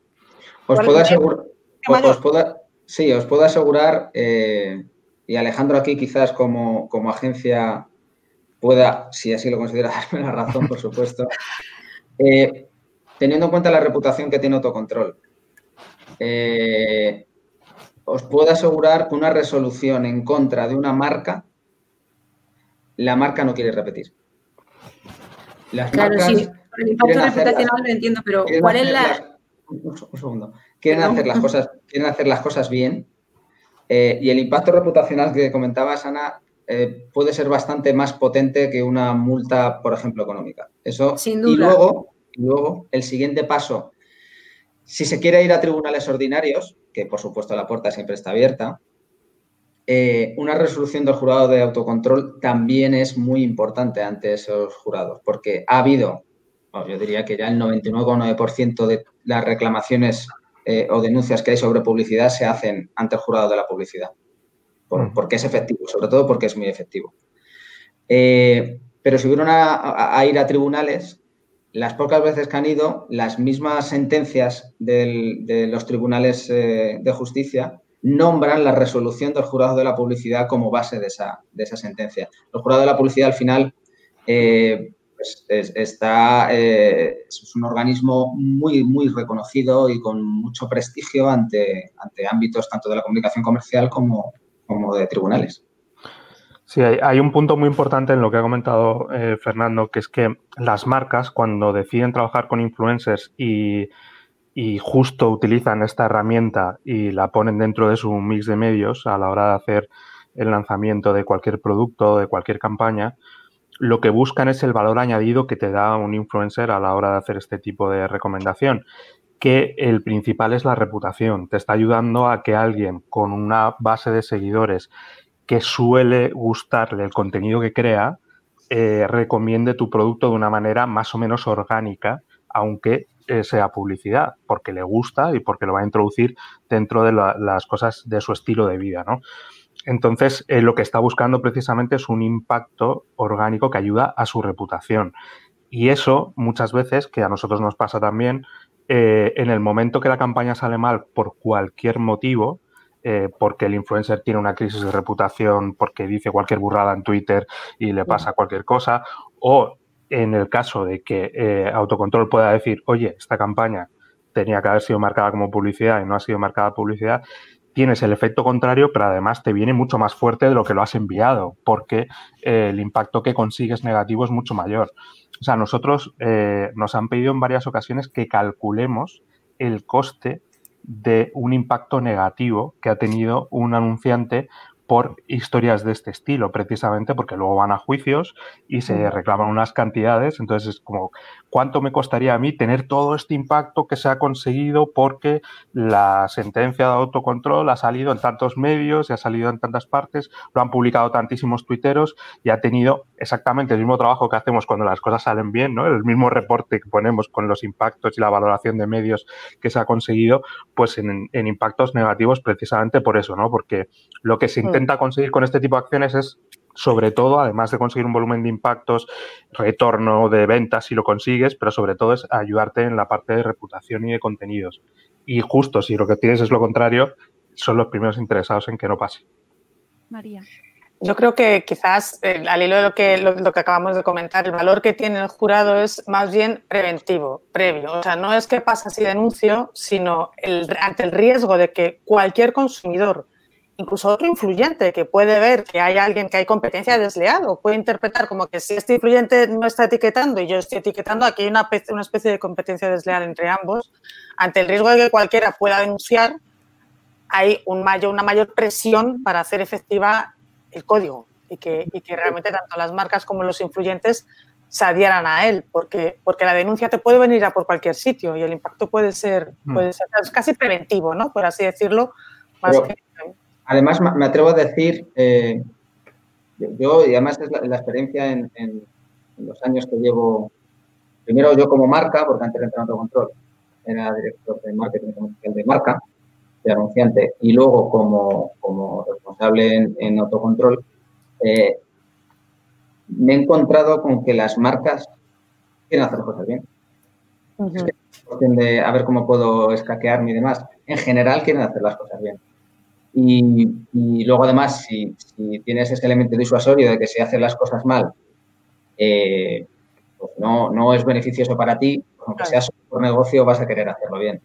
Os puedo asegurar, sí, os puedo asegurar eh, y Alejandro aquí quizás como, agencia pueda, si así lo considera, darme la razón, por supuesto, eh, teniendo en cuenta la reputación que tiene autocontrol. Eh, os puedo asegurar que una resolución en contra de una marca, la marca no quiere repetir. Las claro, sí, el impacto reputacional lo entiendo, pero ¿cuál es la...? un, segundo. Quieren hacer, las cosas, quieren hacer las cosas bien eh, y el impacto reputacional que comentabas, Ana, eh, puede ser bastante más potente que una multa, por ejemplo, económica. Eso, Sin duda. Y luego, y luego, el siguiente paso, si se quiere ir a tribunales ordinarios, que por supuesto la puerta siempre está abierta, eh, una resolución del jurado de autocontrol también es muy importante ante esos jurados, porque ha habido, bueno, yo diría que ya el 99,9% de las reclamaciones eh, o denuncias que hay sobre publicidad se hacen ante el jurado de la publicidad, por- Mm. porque es efectivo, sobre todo porque es muy efectivo. Eh, pero si hubieran a, a- a ir a tribunales, las pocas veces que han ido, las mismas sentencias del- de los tribunales eh, de justicia nombran la resolución del jurado de la publicidad como base de esa, de esa sentencia. El jurado de la publicidad al final eh, pues, es, está, eh, es un organismo muy, muy reconocido y con mucho prestigio ante, ante ámbitos tanto de la comunicación comercial como, como de tribunales. Sí, hay, un punto muy importante en lo que ha comentado eh, Fernando, que es que las marcas cuando deciden trabajar con influencers y, y justo utilizan esta herramienta y la ponen dentro de su mix de medios a la hora de hacer el lanzamiento de cualquier producto, de cualquier campaña, lo que buscan es el valor añadido que te da un influencer a la hora de hacer este tipo de recomendación, que el principal es la reputación. Te está ayudando a que alguien con una base de seguidores que suele gustarle el contenido que crea, eh, recomiende tu producto de una manera más o menos orgánica, aunque eh, sea publicidad, porque le gusta y porque lo va a introducir dentro de la- las cosas de su estilo de vida, ¿no? Entonces, eh, lo que está buscando precisamente es un impacto orgánico que ayuda a su reputación. Y eso, muchas veces, que a nosotros nos pasa también, eh, en el momento que la campaña sale mal por cualquier motivo, eh, porque el influencer tiene una crisis de reputación, porque dice cualquier burrada en Twitter y le pasa cualquier cosa, o en el caso de que eh, Autocontrol pueda decir, oye, esta campaña tenía que haber sido marcada como publicidad y no ha sido marcada publicidad, tienes el efecto contrario, pero además te viene mucho más fuerte de lo que lo has enviado, porque eh, el impacto que consigues negativo es mucho mayor. O sea, nosotros eh, nos han pedido en varias ocasiones que calculemos el coste de un impacto negativo que ha tenido un anunciante por historias de este estilo, precisamente porque luego van a juicios y se reclaman unas cantidades. Entonces es como, ¿cuánto me costaría a mí tener todo este impacto que se ha conseguido porque la sentencia de autocontrol ha salido en tantos medios y ha salido en tantas partes, lo han publicado tantísimos tuiteros y ha tenido exactamente el mismo trabajo que hacemos cuando las cosas salen bien, ¿no? El mismo reporte que ponemos con los impactos y la valoración de medios que se ha conseguido, pues en, en impactos negativos precisamente por eso, ¿no? Porque lo que se intenta conseguir con este tipo de acciones es sobre todo, además de conseguir un volumen de impactos, retorno de ventas si lo consigues, pero sobre todo es ayudarte en la parte de reputación y de contenidos. Y justo si lo que tienes es lo contrario, son los primeros interesados en que no pase. María. Yo creo que quizás, eh, al hilo de lo que, lo, lo que acabamos de comentar, el valor que tiene el jurado es más bien preventivo, previo. O sea, no es que pasa si denuncio, sino el, ante el riesgo de que cualquier consumidor, incluso otro influyente que puede ver que hay alguien que hay competencia desleal o puede interpretar como que si este influyente no está etiquetando y yo estoy etiquetando, aquí hay una, una especie de competencia desleal entre ambos, ante el riesgo de que cualquiera pueda denunciar, hay un mayor, una mayor presión para hacer efectiva el código y que, y que realmente tanto las marcas como los influyentes se adhieran a él, porque, porque la denuncia te puede venir a por cualquier sitio y el impacto puede ser, puede ser casi preventivo, ¿no? Por así decirlo. Más Pero- que, Además, me atrevo a decir, eh, yo- y además es la, la experiencia en, en- en los años que llevo, primero yo como marca, porque antes de entrar en autocontrol era director de marketing comercial de marca, de anunciante, y luego como, como responsable en, en autocontrol, eh, me he encontrado con que las marcas quieren hacer cosas bien. Ujú. cuestión de a ver cómo puedo escaquearme y demás. En general quieren hacer las cosas bien. Y, y luego además, si, si tienes ese elemento disuasorio de que si haces las cosas mal, eh, pues no, no es beneficioso para ti, aunque Claro. sea solo por negocio, vas a querer hacerlo bien.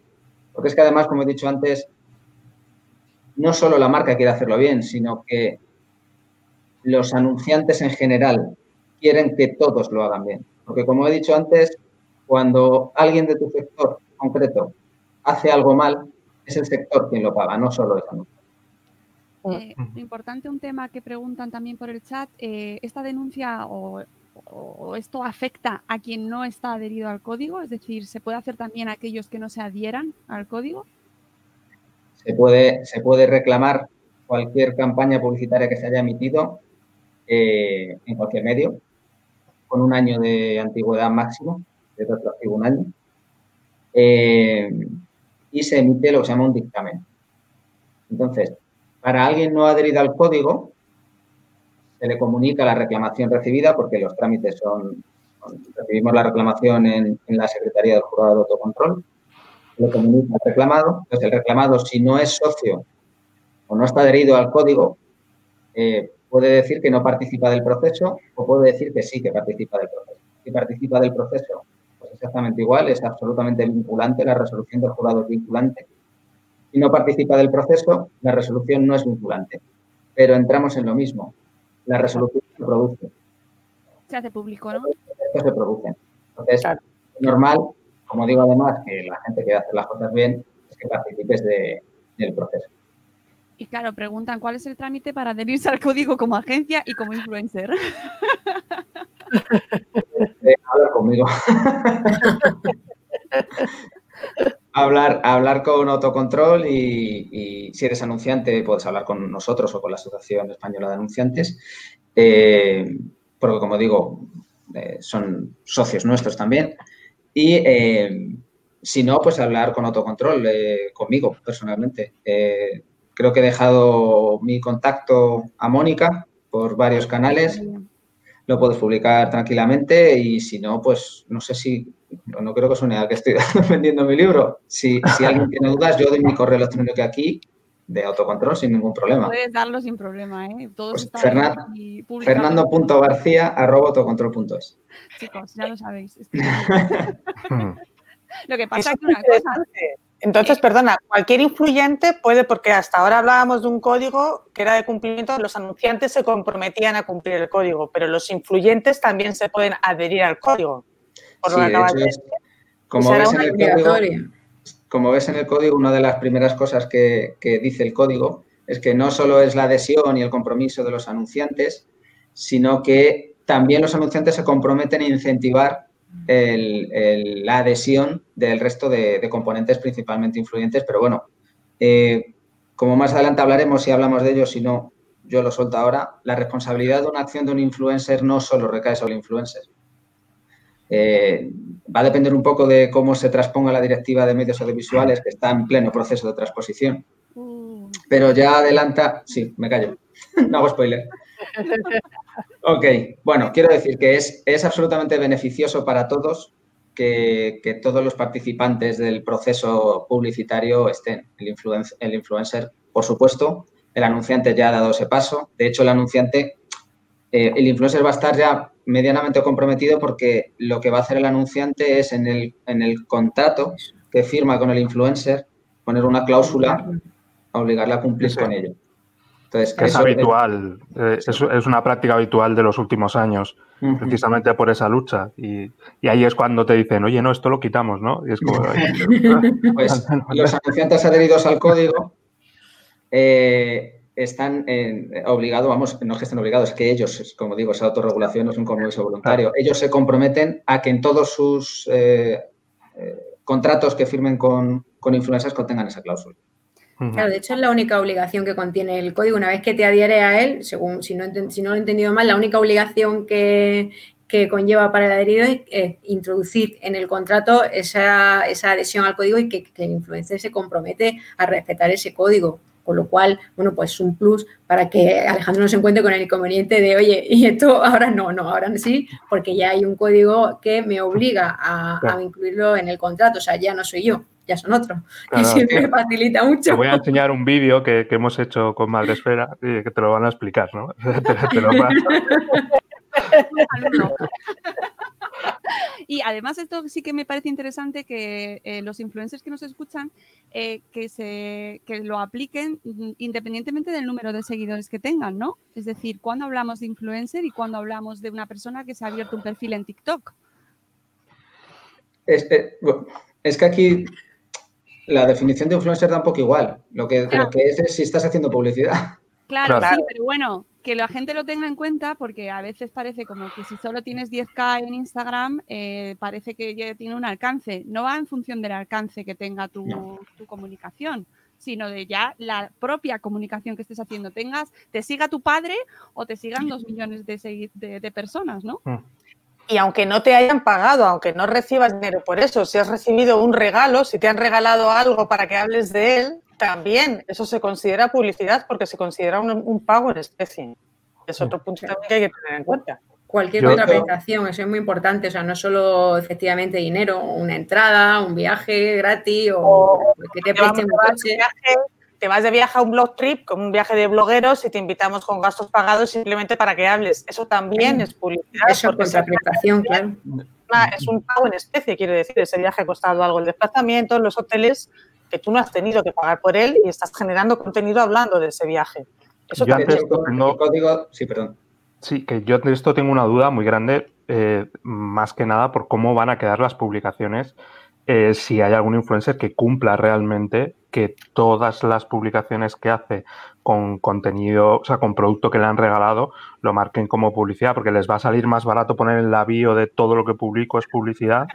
Porque es que además, como he dicho antes, no solo la marca quiere hacerlo bien, sino que los anunciantes en general quieren que todos lo hagan bien. Porque como he dicho antes, cuando alguien de tu sector concreto hace algo mal, es el sector quien lo paga, no solo el anuncio. Eh, importante un tema que preguntan también por el chat, eh, ¿esta denuncia o, esto afecta a quien no está adherido al código? Es decir, ¿se puede hacer también a aquellos que no se adhieran al código? Se puede, se puede reclamar cualquier campaña publicitaria que se haya emitido eh, en cualquier medio, con un año de antigüedad máximo, de retroactivo un año, y se emite lo que se llama un dictamen. Entonces, para alguien no adherido al código, se le comunica la reclamación recibida, porque los trámites son, recibimos la reclamación en, la Secretaría del Jurado de Autocontrol, se le comunica al reclamado, entonces el reclamado, si no es socio o no está adherido al código, eh, puede decir que no participa del proceso o puede decir que sí que participa del proceso. Si participa del proceso, pues exactamente igual, es absolutamente vinculante, la resolución del jurado es vinculante y no participa del proceso, la resolución no es vinculante. Pero entramos en lo mismo. La resolución se produce. Se hace público, ¿no? Esto se produce. Entonces, es normal, como digo además, que la gente que hace las cosas bien, es que participes del proceso. Y claro, preguntan cuál es el trámite para adherirse al código como agencia y como influencer. Eh, hablar conmigo. hablar, hablar con autocontrol y, si eres anunciante puedes hablar con nosotros o con la Asociación Española de Anunciantes, eh, porque como digo, eh, son socios nuestros también. Y eh, si no, pues hablar con autocontrol, conmigo personalmente. creo que he dejado mi contacto a Mónica por varios canales. Lo puedes publicar tranquilamente y si no, pues no sé si no creo que suene a que estoy vendiendo mi libro. Si, alguien tiene dudas, yo doy mi correo electrónico aquí de autocontrol sin ningún problema. Puedes darlo sin problema, ¿eh? Todo pues Fernando.garcía.autocontrol.es. Chicos, ya lo sabéis. lo que pasa es que una cosa... Entonces, perdona, cualquier influyente puede, porque hasta ahora hablábamos de un código que era de cumplimiento, los anunciantes se comprometían a cumplir el código, pero los influyentes también se pueden adherir al código como, ves en el código, como ves en el código, una de las primeras cosas que, dice el código es que no solo es la adhesión y el compromiso de los anunciantes, sino que también los anunciantes se comprometen a incentivar la adhesión del resto de, componentes principalmente influyentes. Pero bueno, eh, como más adelante hablaremos si hablamos de ello, si no, yo lo suelto ahora, la responsabilidad de una acción de un influencer no solo recae sobre el influencer, eh, va a depender un poco de cómo se transponga la directiva de medios audiovisuales, que está en pleno proceso de transposición. Mm. Pero ya adelanta, sí, me callo, no hago spoiler. Ok, bueno, quiero decir que es, es absolutamente beneficioso para todos que, todos los participantes del proceso publicitario estén. El, el influencer, por supuesto, el anunciante ya ha dado ese paso. De hecho, el anunciante, eh, el influencer va a estar ya medianamente comprometido porque lo que va a hacer el anunciante es en el, en el contrato que firma con el influencer poner una cláusula a obligarle a cumplir con ello. Entonces, es habitual, eh, es, una práctica habitual de los últimos años, precisamente por esa lucha. Y, ahí es cuando te dicen, oye, no, esto lo quitamos, ¿no? Y es como, pues, los anunciantes adheridos al código eh, están obligados, vamos, no es que estén obligados, es que ellos, como digo, esa autorregulación no es un compromiso voluntario. Ellos se comprometen a que en todos sus eh, eh, contratos que firmen con, con influencers contengan esa cláusula. Claro, de hecho es la única obligación que contiene el código. Una vez que te adhiere a él, según si no, si no lo he entendido mal, la única obligación que, conlleva para el adherido es, introducir en el contrato esa, esa adhesión al código y que, que, el influencer se compromete a respetar ese código. Con lo cual, bueno, pues un plus para que Alejandro no se encuentre con el inconveniente de, oye, y esto ahora no, no, ahora sí, porque ya hay un código que me obliga a, incluirlo en el contrato, o sea, ya no soy yo, ya son otros. y siempre facilita mucho. Te voy a enseñar un vídeo que, hemos hecho con Madresfera y que te lo van a explicar, ¿no? te, lo y además esto sí que me parece interesante que eh, los influencers que nos escuchan eh, que, se, que lo apliquen independientemente del número de seguidores que tengan, ¿no? Es decir, cuando hablamos de influencer y cuando hablamos de una persona que se ha abierto un perfil en TikTok. Es, que aquí la definición de influencer da un poco igual. Lo que, lo que es es si estás haciendo publicidad. Claro, Claro. sí, pero bueno, que la gente lo tenga en cuenta porque a veces parece como que si solo tienes 10k en Instagram, eh, parece que ya tiene un alcance. No va en función del alcance que tenga tu, No. tu comunicación, sino de ya la propia comunicación que estés haciendo. Tengas, te siga tu padre o te sigan dos millones de, de- de personas, ¿no? Y aunque no te hayan pagado, aunque no recibas dinero por eso, si has recibido un regalo, si te han regalado algo para que hables de él, también eso se considera publicidad porque se considera un, un pago en especie. Es otro punto también que hay que tener en cuenta. Cualquier Yo- contraprestación, eso es muy importante. O sea, no solo efectivamente dinero, una entrada, un viaje gratis o que te presten te un coche. viaje, te vas de viaje a un blog trip, como un viaje de blogueros, y te invitamos con gastos pagados simplemente para que hables. Eso también es publicidad. Eso es contraprestación, claro. es un pago en especie, quiere decir, ese viaje ha costado algo el desplazamiento, los hoteles, que tú no has tenido que pagar por él y estás generando contenido hablando de ese viaje. Eso Yo también antes no- código, sí, perdón. Sí, que yo de esto tengo una duda muy grande, eh, más que nada por cómo van a quedar las publicaciones, eh, si hay algún influencer que cumpla realmente que todas las publicaciones que hace con contenido, o sea, con producto que le han regalado, lo marquen como publicidad, porque les va a salir más barato poner en la bio de todo lo que publico es publicidad,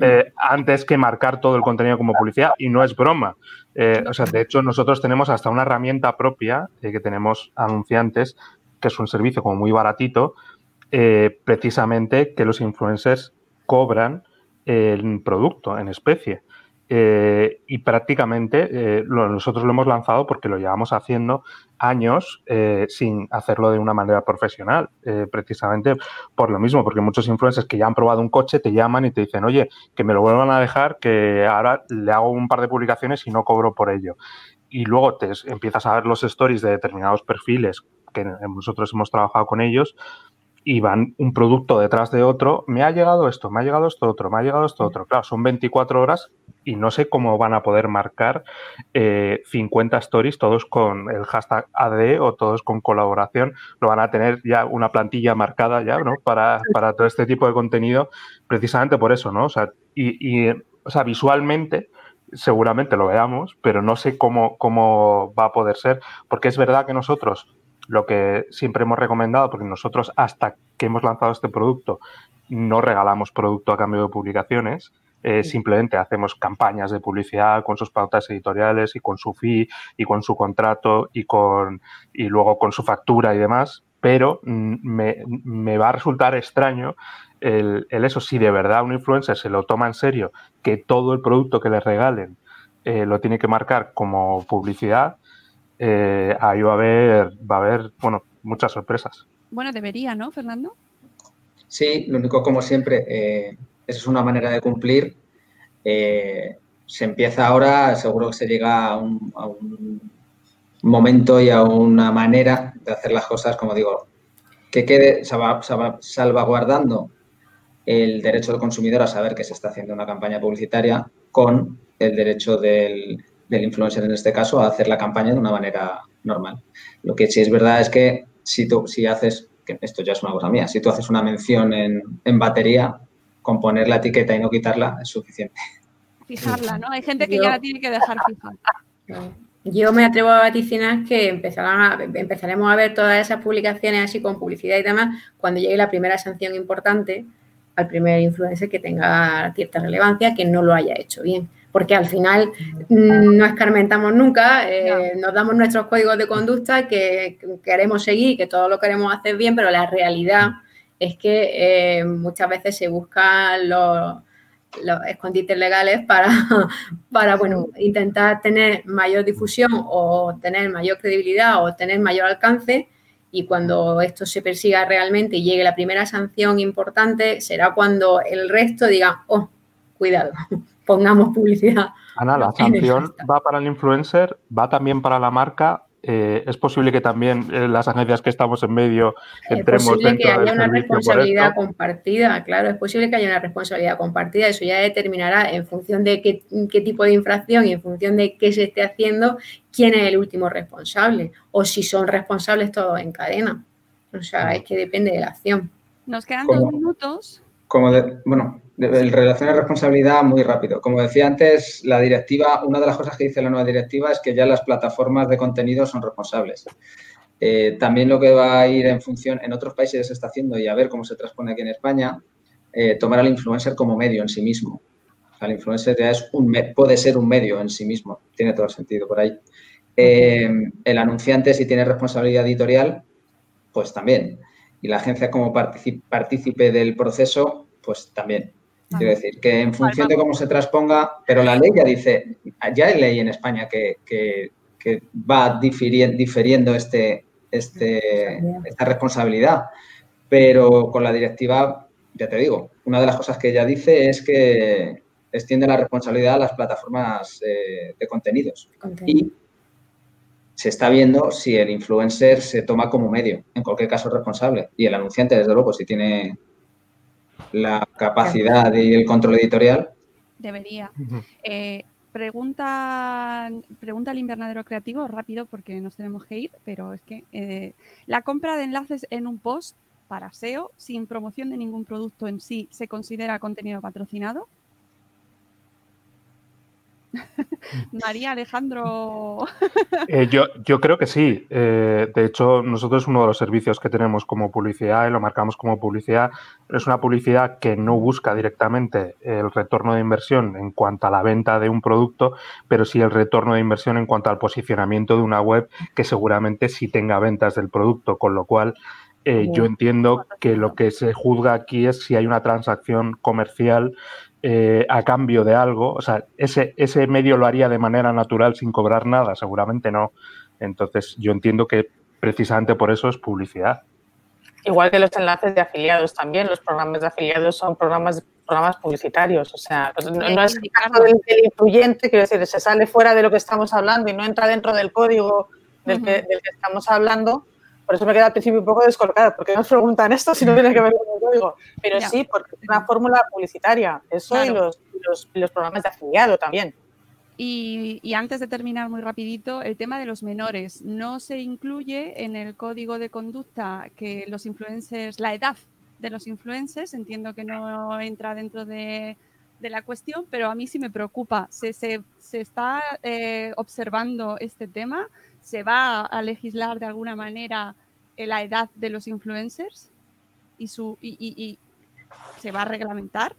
eh, antes que marcar todo el contenido como publicidad, y no es broma. Eh, o sea, de hecho, nosotros tenemos hasta una herramienta propia eh, que tenemos anunciantes, que es un servicio como muy baratito, precisamente que los influencers cobran el producto en especie. Eh, y prácticamente eh, lo- nosotros lo hemos lanzado porque lo llevamos haciendo años eh, sin hacerlo de una manera profesional, precisamente por lo mismo, porque muchos influencers que ya han probado un coche te llaman y te dicen, oye, que me lo vuelvan a dejar, que ahora le hago un par de publicaciones y no cobro por ello. Y luego te empiezas a ver los stories de determinados perfiles que nosotros hemos trabajado con ellos y van un producto detrás de otro. Me ha llegado esto, me ha llegado esto otro, me ha llegado esto otro. Claro, son 24 horas y no sé cómo van a poder marcar eh, 50 stories, todos con el hashtag AD o todos con colaboración. Lo van a tener ya una plantilla marcada ya, ¿no? Para, para todo este tipo de contenido, precisamente por eso, ¿no? O sea, y, y, o sea, visualmente seguramente lo veamos, pero no sé cómo, cómo va a poder ser, porque es verdad que nosotros lo que siempre hemos recomendado, porque nosotros hasta que hemos lanzado este producto no regalamos producto a cambio de publicaciones, eh, simplemente hacemos campañas de publicidad con sus pautas editoriales y con su fee y con su contrato y, con, y luego con su factura y demás, pero mm, me, me va a resultar extraño el, el, eso, si de verdad un influencer se lo toma en serio, que todo el producto que le regalen eh, lo tiene que marcar como publicidad, eh, ahí va a haber, va a haber, bueno, muchas sorpresas. Bueno, debería, ¿no, Fernando? Sí, lo único, como siempre, eh, eso es una manera de cumplir. Eh, se empieza ahora, seguro que se llega a un, a un, momento y a una manera de hacer las cosas, como digo, que quede salvaguardando el derecho del consumidor a saber que se está haciendo una campaña publicitaria con el derecho del, del influencer, en este caso, a hacer la campaña de una manera normal. Lo que sí es verdad es que si tú si haces, que esto ya es una cosa mía, si tú haces una mención en, en batería, con poner la etiqueta y no quitarla es suficiente. Fijarla, ¿no? Hay gente que Yo, ya la tiene que dejar fija. Yo me atrevo a vaticinar que empezarán a, empezaremos a ver todas esas publicaciones así con publicidad y demás cuando llegue la primera sanción importante al primer influencer que tenga cierta relevancia que no lo haya hecho bien. Porque al final no escarmentamos nunca, eh, no. nos damos nuestros códigos de conducta que queremos seguir, que todo lo queremos hacer bien, pero la realidad es que eh, muchas veces se buscan los, los escondites legales para, para bueno, intentar tener mayor difusión o tener mayor credibilidad o tener mayor alcance y cuando esto se persiga realmente y llegue la primera sanción importante, será cuando el resto diga, oh, cuidado, pongamos publicidad. Ana, la sanción va para el influencer, va también para la marca. Eh, es posible que también eh, las agencias que estamos en medio entremos Es posible dentro que haya una responsabilidad compartida, claro, es posible que haya una responsabilidad compartida. Eso ya determinará en función de qué, qué tipo de infracción y en función de qué se esté haciendo, quién es el último responsable o si son responsables todos en cadena. O sea, es que depende de la acción. Nos quedan ¿Cómo? dos minutos. Como de, bueno, de, de relación a responsabilidad muy rápido. Como decía antes, la directiva, una de las cosas que dice la nueva directiva es que ya las plataformas de contenido son responsables. Eh, también lo que va a ir en función, en otros países se está haciendo y a ver cómo se transpone aquí en España, eh, tomar al influencer como medio en sí mismo. el influencer ya es un puede ser un medio en sí mismo, tiene todo el sentido por ahí. Eh, el anunciante, si tiene responsabilidad editorial, pues también. Y la agencia como partícipe del proceso, pues también. Quiero decir, que en función de cómo se transponga, pero la ley ya dice, ya hay ley en España que, va difiriendo este, este, esta responsabilidad, pero con la directiva, ya te digo, una de las cosas que ella dice es que extiende la responsabilidad a las plataformas eh, de contenidos. Y se está viendo si el influencer se toma como medio, en cualquier caso responsable. Y el anunciante, desde luego, si tiene la capacidad y el control editorial. Debería. Eh, pregunta, pregunta al invernadero creativo, rápido porque nos tenemos que ir, pero es que eh, la compra de enlaces en un post para SEO sin promoción de ningún producto en sí se considera contenido patrocinado. María Alejandro. Eh, yo, yo, creo que sí. Eh, de hecho, nosotros uno de los servicios que tenemos como publicidad y lo marcamos como publicidad es una publicidad que no busca directamente el retorno de inversión en cuanto a la venta de un producto, pero sí el retorno de inversión en cuanto al posicionamiento de una web que seguramente sí tenga ventas del producto, con lo cual eh, yo entiendo que lo que se juzga aquí es si hay una transacción comercial eh, a cambio de algo, o sea, ese, ese medio lo haría de manera natural sin cobrar nada, seguramente no. Entonces, yo entiendo que precisamente por eso es publicidad. Igual que los enlaces de afiliados también, los programas de afiliados son programas, programas publicitarios, o sea, no, es el caso del, influyente, quiero decir, se sale fuera de lo que estamos hablando y no entra dentro del código del, que, del que estamos hablando, por eso me queda al principio un poco descolocada, porque nos preguntan esto si no tiene que ver con el código. Pero sí, porque es una fórmula publicitaria, eso y, los, los, programas de afiliado también. Y, y, antes de terminar muy rapidito, el tema de los menores. No se incluye en el código de conducta que los influencers, la edad de los influencers, entiendo que no entra dentro de, de la cuestión, pero a mí sí me preocupa. Se, se, se está eh, observando este tema ¿Se va a legislar de alguna manera la edad de los influencers? ¿Y, su, y, se va a reglamentar?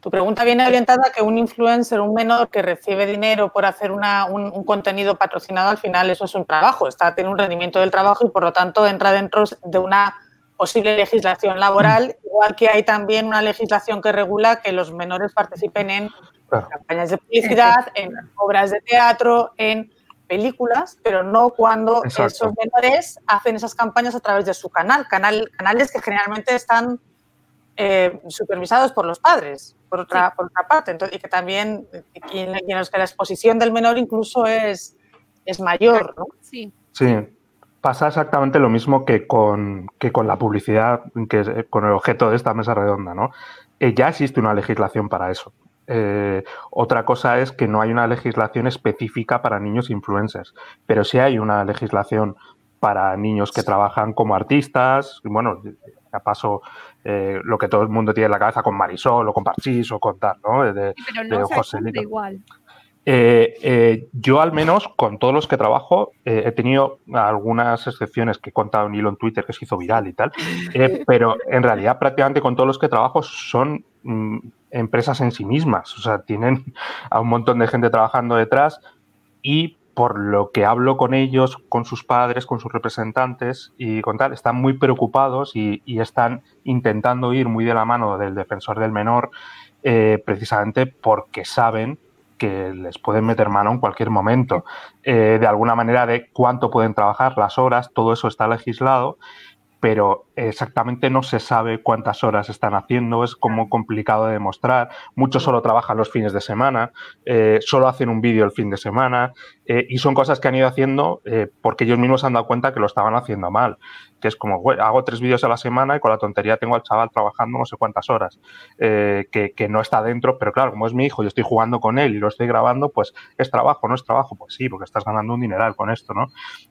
Tu pregunta viene orientada a que un influencer, un menor que recibe dinero por hacer un, contenido patrocinado, al final eso es un trabajo, está tiene un rendimiento del trabajo y por lo tanto entra dentro de una posible legislación laboral, igual que hay también una legislación que regula que los menores participen en campañas de publicidad, en obras de teatro, en películas, pero no cuando esos menores hacen esas campañas a través de su canal, canal canales que generalmente están eh, supervisados por los padres, por otra, por otra parte, Entonces, y que también, en los que la exposición del menor incluso es, es mayor, ¿no? Sí. Sí, pasa exactamente lo mismo que con, que con la publicidad, que con el objeto de esta mesa redonda, ¿no? Eh, ya existe una legislación para eso. Eh, otra cosa es que no hay una legislación específica para niños influencers, pero sí hay una legislación para niños que trabajan como artistas. Bueno, a paso eh, lo que todo el mundo tiene en la cabeza con Marisol o con Parchís o con tal, ¿no? De, pero no José igual. Eh, yo al menos con todos los que trabajo he tenido algunas excepciones que he contado en hilo en Twitter que se hizo viral y tal, pero en realidad prácticamente con todos los que trabajo son mm, empresas en sí mismas, o sea, tienen a un montón de gente trabajando detrás y por lo que hablo con ellos, con sus padres, con sus representantes y con tal, están muy preocupados y, están intentando ir muy de la mano del defensor del menor eh, precisamente porque saben que les pueden meter mano en cualquier momento. Eh, de alguna manera de cuánto pueden trabajar, las horas, todo eso está legislado pero exactamente no se sabe cuántas horas están haciendo, es como complicado de demostrar. Muchos solo trabajan los fines de semana, eh, solo hacen un vídeo el fin de semana eh, y son cosas que han ido haciendo eh, porque ellos mismos se han dado cuenta que lo estaban haciendo mal que es como, hago tres vídeos a la semana y con la tontería tengo al chaval trabajando no sé cuántas horas, que, no está dentro, pero claro, como es mi hijo, yo estoy jugando con él y lo estoy grabando, pues es trabajo, no es trabajo, pues sí, porque estás ganando un dineral con esto, ¿no?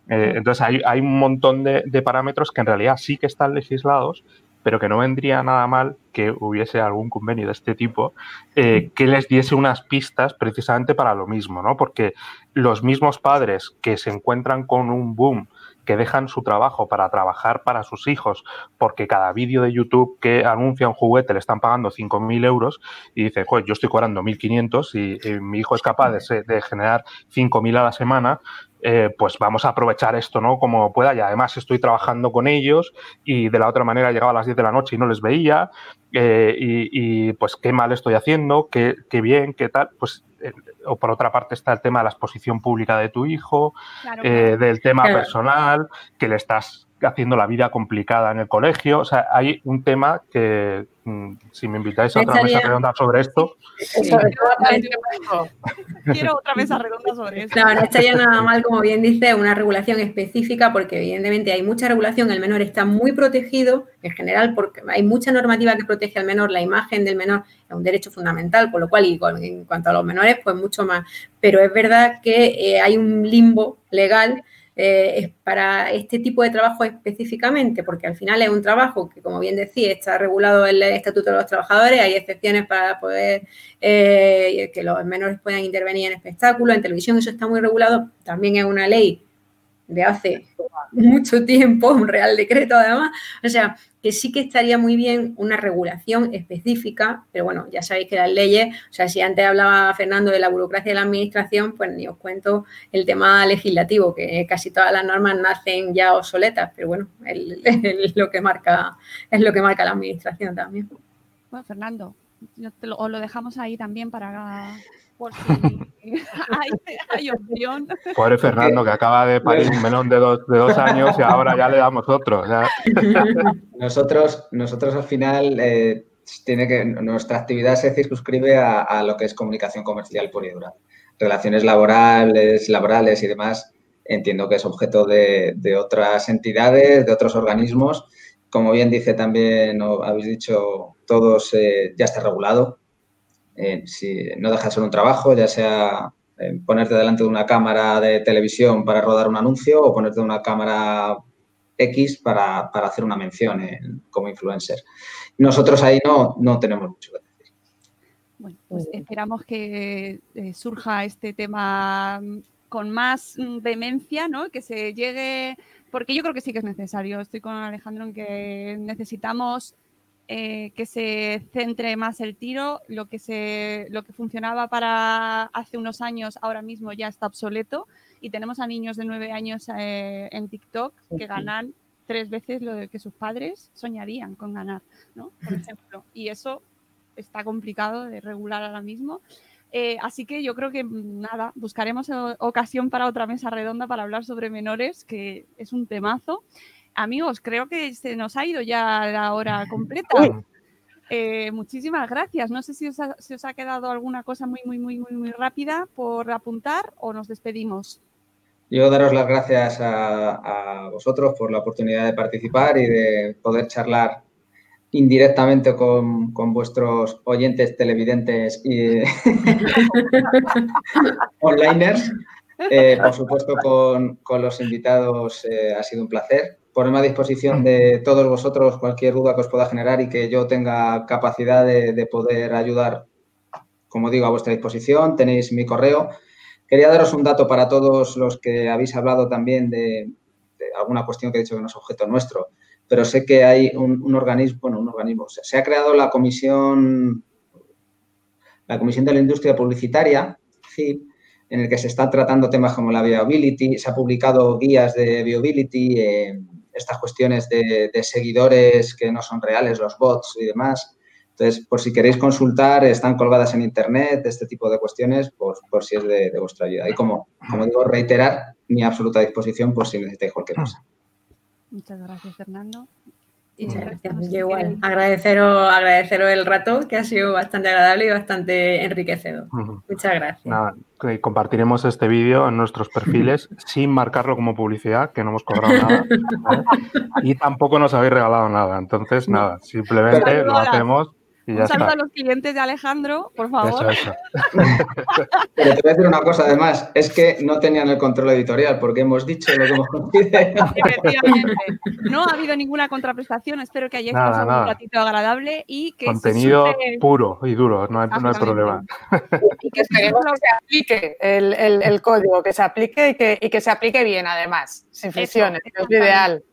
Entonces hay, hay, un montón de, parámetros que en realidad sí que están legislados, pero que no vendría nada mal que hubiese algún convenio de este tipo eh, que les diese unas pistas precisamente para lo mismo, ¿no? Porque los mismos padres que se encuentran con un boom que dejan su trabajo para trabajar para sus hijos, porque cada vídeo de YouTube que anuncia un juguete le están pagando 5.000 euros y dice, pues yo estoy cobrando 1.500 y, y, mi hijo es capaz de, de generar 5.000 a la semana, eh, pues vamos a aprovechar esto, ¿no? Como pueda. Y además estoy trabajando con ellos y de la otra manera llegaba a las 10 de la noche y no les veía. Eh, y, pues qué mal estoy haciendo, qué, qué bien, qué tal. Pues eh, o por otra parte está el tema de la exposición pública de tu hijo, del tema personal, que le estás haciendo la vida complicada en el colegio. O sea, hay un tema que, mm, si me invitáis a otra mesa redonda sobre esto. Quiero otra mesa redonda sobre esto. No, no estaría nada mal, como bien dice, una regulación específica, porque evidentemente hay mucha regulación, el menor está muy protegido, en general, porque hay mucha normativa que protege al menor, la imagen del menor es un derecho fundamental, con lo cual, y en cuanto a los menores, pues mucho más. Pero es verdad que eh, hay un limbo legal eh, para este tipo de trabajo específicamente, porque al final es un trabajo que, como bien decía, está regulado en el Estatuto de los Trabajadores, hay excepciones para poder eh, que los menores puedan intervenir en espectáculos, en televisión, eso está muy regulado, también es una ley de hace mucho tiempo, un real decreto además, o sea, que sí que estaría muy bien una regulación específica, pero bueno, ya sabéis que las leyes, o sea, si antes hablaba Fernando de la burocracia de la administración, pues ni os cuento el tema legislativo, que casi todas las normas nacen ya obsoletas, pero bueno, es lo que marca, es lo que marca la administración también. Bueno, Fernando, os lo dejamos ahí también para por si hay, opción. Pobre Fernando, que acaba de parir un melón de dos, de dos años y ahora ya le damos otro. Nosotros, nosotros al final, eh, tiene que, nuestra actividad se circunscribe a, lo que es comunicación comercial pura y dura. Relaciones laborales, laborales y demás, entiendo que es objeto de, otras entidades, de otros organismos. Como bien dice también, habéis dicho todos, eh, ya está regulado eh, si no deja de ser un trabajo, ya sea eh, ponerte delante de una cámara de televisión para rodar un anuncio o ponerte una cámara X para, hacer una mención como influencer. Nosotros ahí no, no tenemos mucho que decir. Bueno, pues esperamos que eh, surja este tema con más vehemencia, ¿no? Que se llegue, porque yo creo que sí que es necesario. Estoy con Alejandro en que necesitamos eh, que se centre más el tiro. Lo que, se, lo que funcionaba para hace unos años ahora mismo ya está obsoleto y tenemos a niños de nueve años eh, en TikTok que ganan tres veces lo que sus padres soñarían con ganar, ¿no? Por ejemplo. Y eso está complicado de regular ahora mismo. Eh, así que yo creo que nada, buscaremos ocasión para otra mesa redonda para hablar sobre menores, que es un temazo. Amigos, creo que se nos ha ido ya la hora completa. Eh, muchísimas gracias. No sé si os, ha, quedado alguna cosa muy, muy, muy, muy, muy rápida por apuntar o nos despedimos. Yo daros las gracias a, vosotros por la oportunidad de participar y de poder charlar indirectamente con, vuestros oyentes, televidentes y onliners. Eh, por supuesto, con, los invitados eh, ha sido un placer ponerme a disposición de todos vosotros cualquier duda que os pueda generar y que yo tenga capacidad de, poder ayudar, como digo, a vuestra disposición. Tenéis mi correo. Quería daros un dato para todos los que habéis hablado también de, alguna cuestión que he dicho que no es objeto nuestro, pero sé que hay un, organismo, bueno, un organismo, se ha creado la comisión, la Comisión de la Industria Publicitaria, CIP, en el que se están tratando temas como la viability, se ha publicado guías de viability, estas cuestiones de, seguidores que no son reales, los bots y demás. Entonces, por si queréis consultar, están colgadas en Internet, este tipo de cuestiones, por, por si es de, vuestra ayuda. Y como, como digo, reiterar mi absoluta disposición por si necesitáis cualquier cosa. Muchas gracias, Fernando. Igual, agradeceros, agradeceros el rato, que ha sido bastante agradable y bastante enriquecedor. Muchas gracias. compartiremos este vídeo en nuestros perfiles sin marcarlo como publicidad, que no hemos cobrado nada. Y tampoco nos habéis regalado nada. Entonces, nada, simplemente lo hacemos un saludo a los clientes de Alejandro, por favor. Pero te voy a decir una cosa, además, es que no tenían el control editorial porque hemos dicho lo que hemos Efectivamente. No ha habido ninguna contraprestación. Espero que hayáis pasado un ratito agradable y que. Contenido puro y duro, no hay, problema. y que esperemos que se aplique el, código, que se aplique y que, y que, se aplique bien además, sin fricciones, es lo ideal.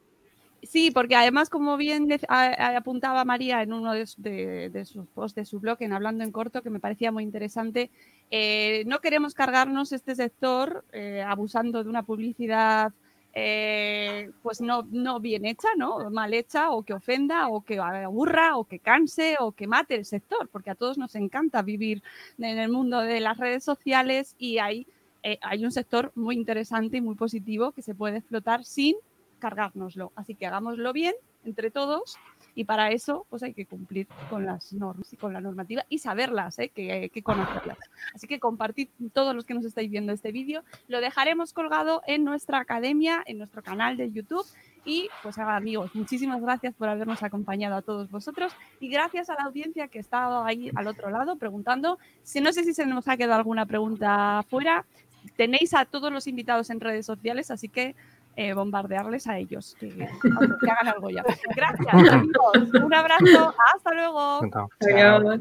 Sí, porque además, como bien apuntaba María en uno de, sus posts de su blog, en Hablando en Corto, que me parecía muy interesante, eh, no queremos cargarnos este sector eh, abusando de una publicidad eh, pues no, no bien hecha, ¿no? Mal hecha, o que ofenda, o que aburra, o que canse, o que mate el sector, porque a todos nos encanta vivir en el mundo de las redes sociales y hay, hay un sector muy interesante y muy positivo que se puede explotar sin cargárnoslo. Así que hagámoslo bien entre todos y para eso pues hay que cumplir con las normas y con la normativa y saberlas, ¿eh? que, que conocerlas. Así que compartid todos los que nos estáis viendo este vídeo. Lo dejaremos colgado en nuestra academia, en nuestro canal de YouTube. Y pues amigos, muchísimas gracias por habernos acompañado a todos vosotros y gracias a la audiencia que ha estado ahí al otro lado preguntando. Si no sé si se nos ha quedado alguna pregunta fuera, tenéis a todos los invitados en redes sociales, así que eh, bombardearles a ellos, que, que, hagan algo ya. Gracias, amigos. Un abrazo. Hasta luego. Adiós.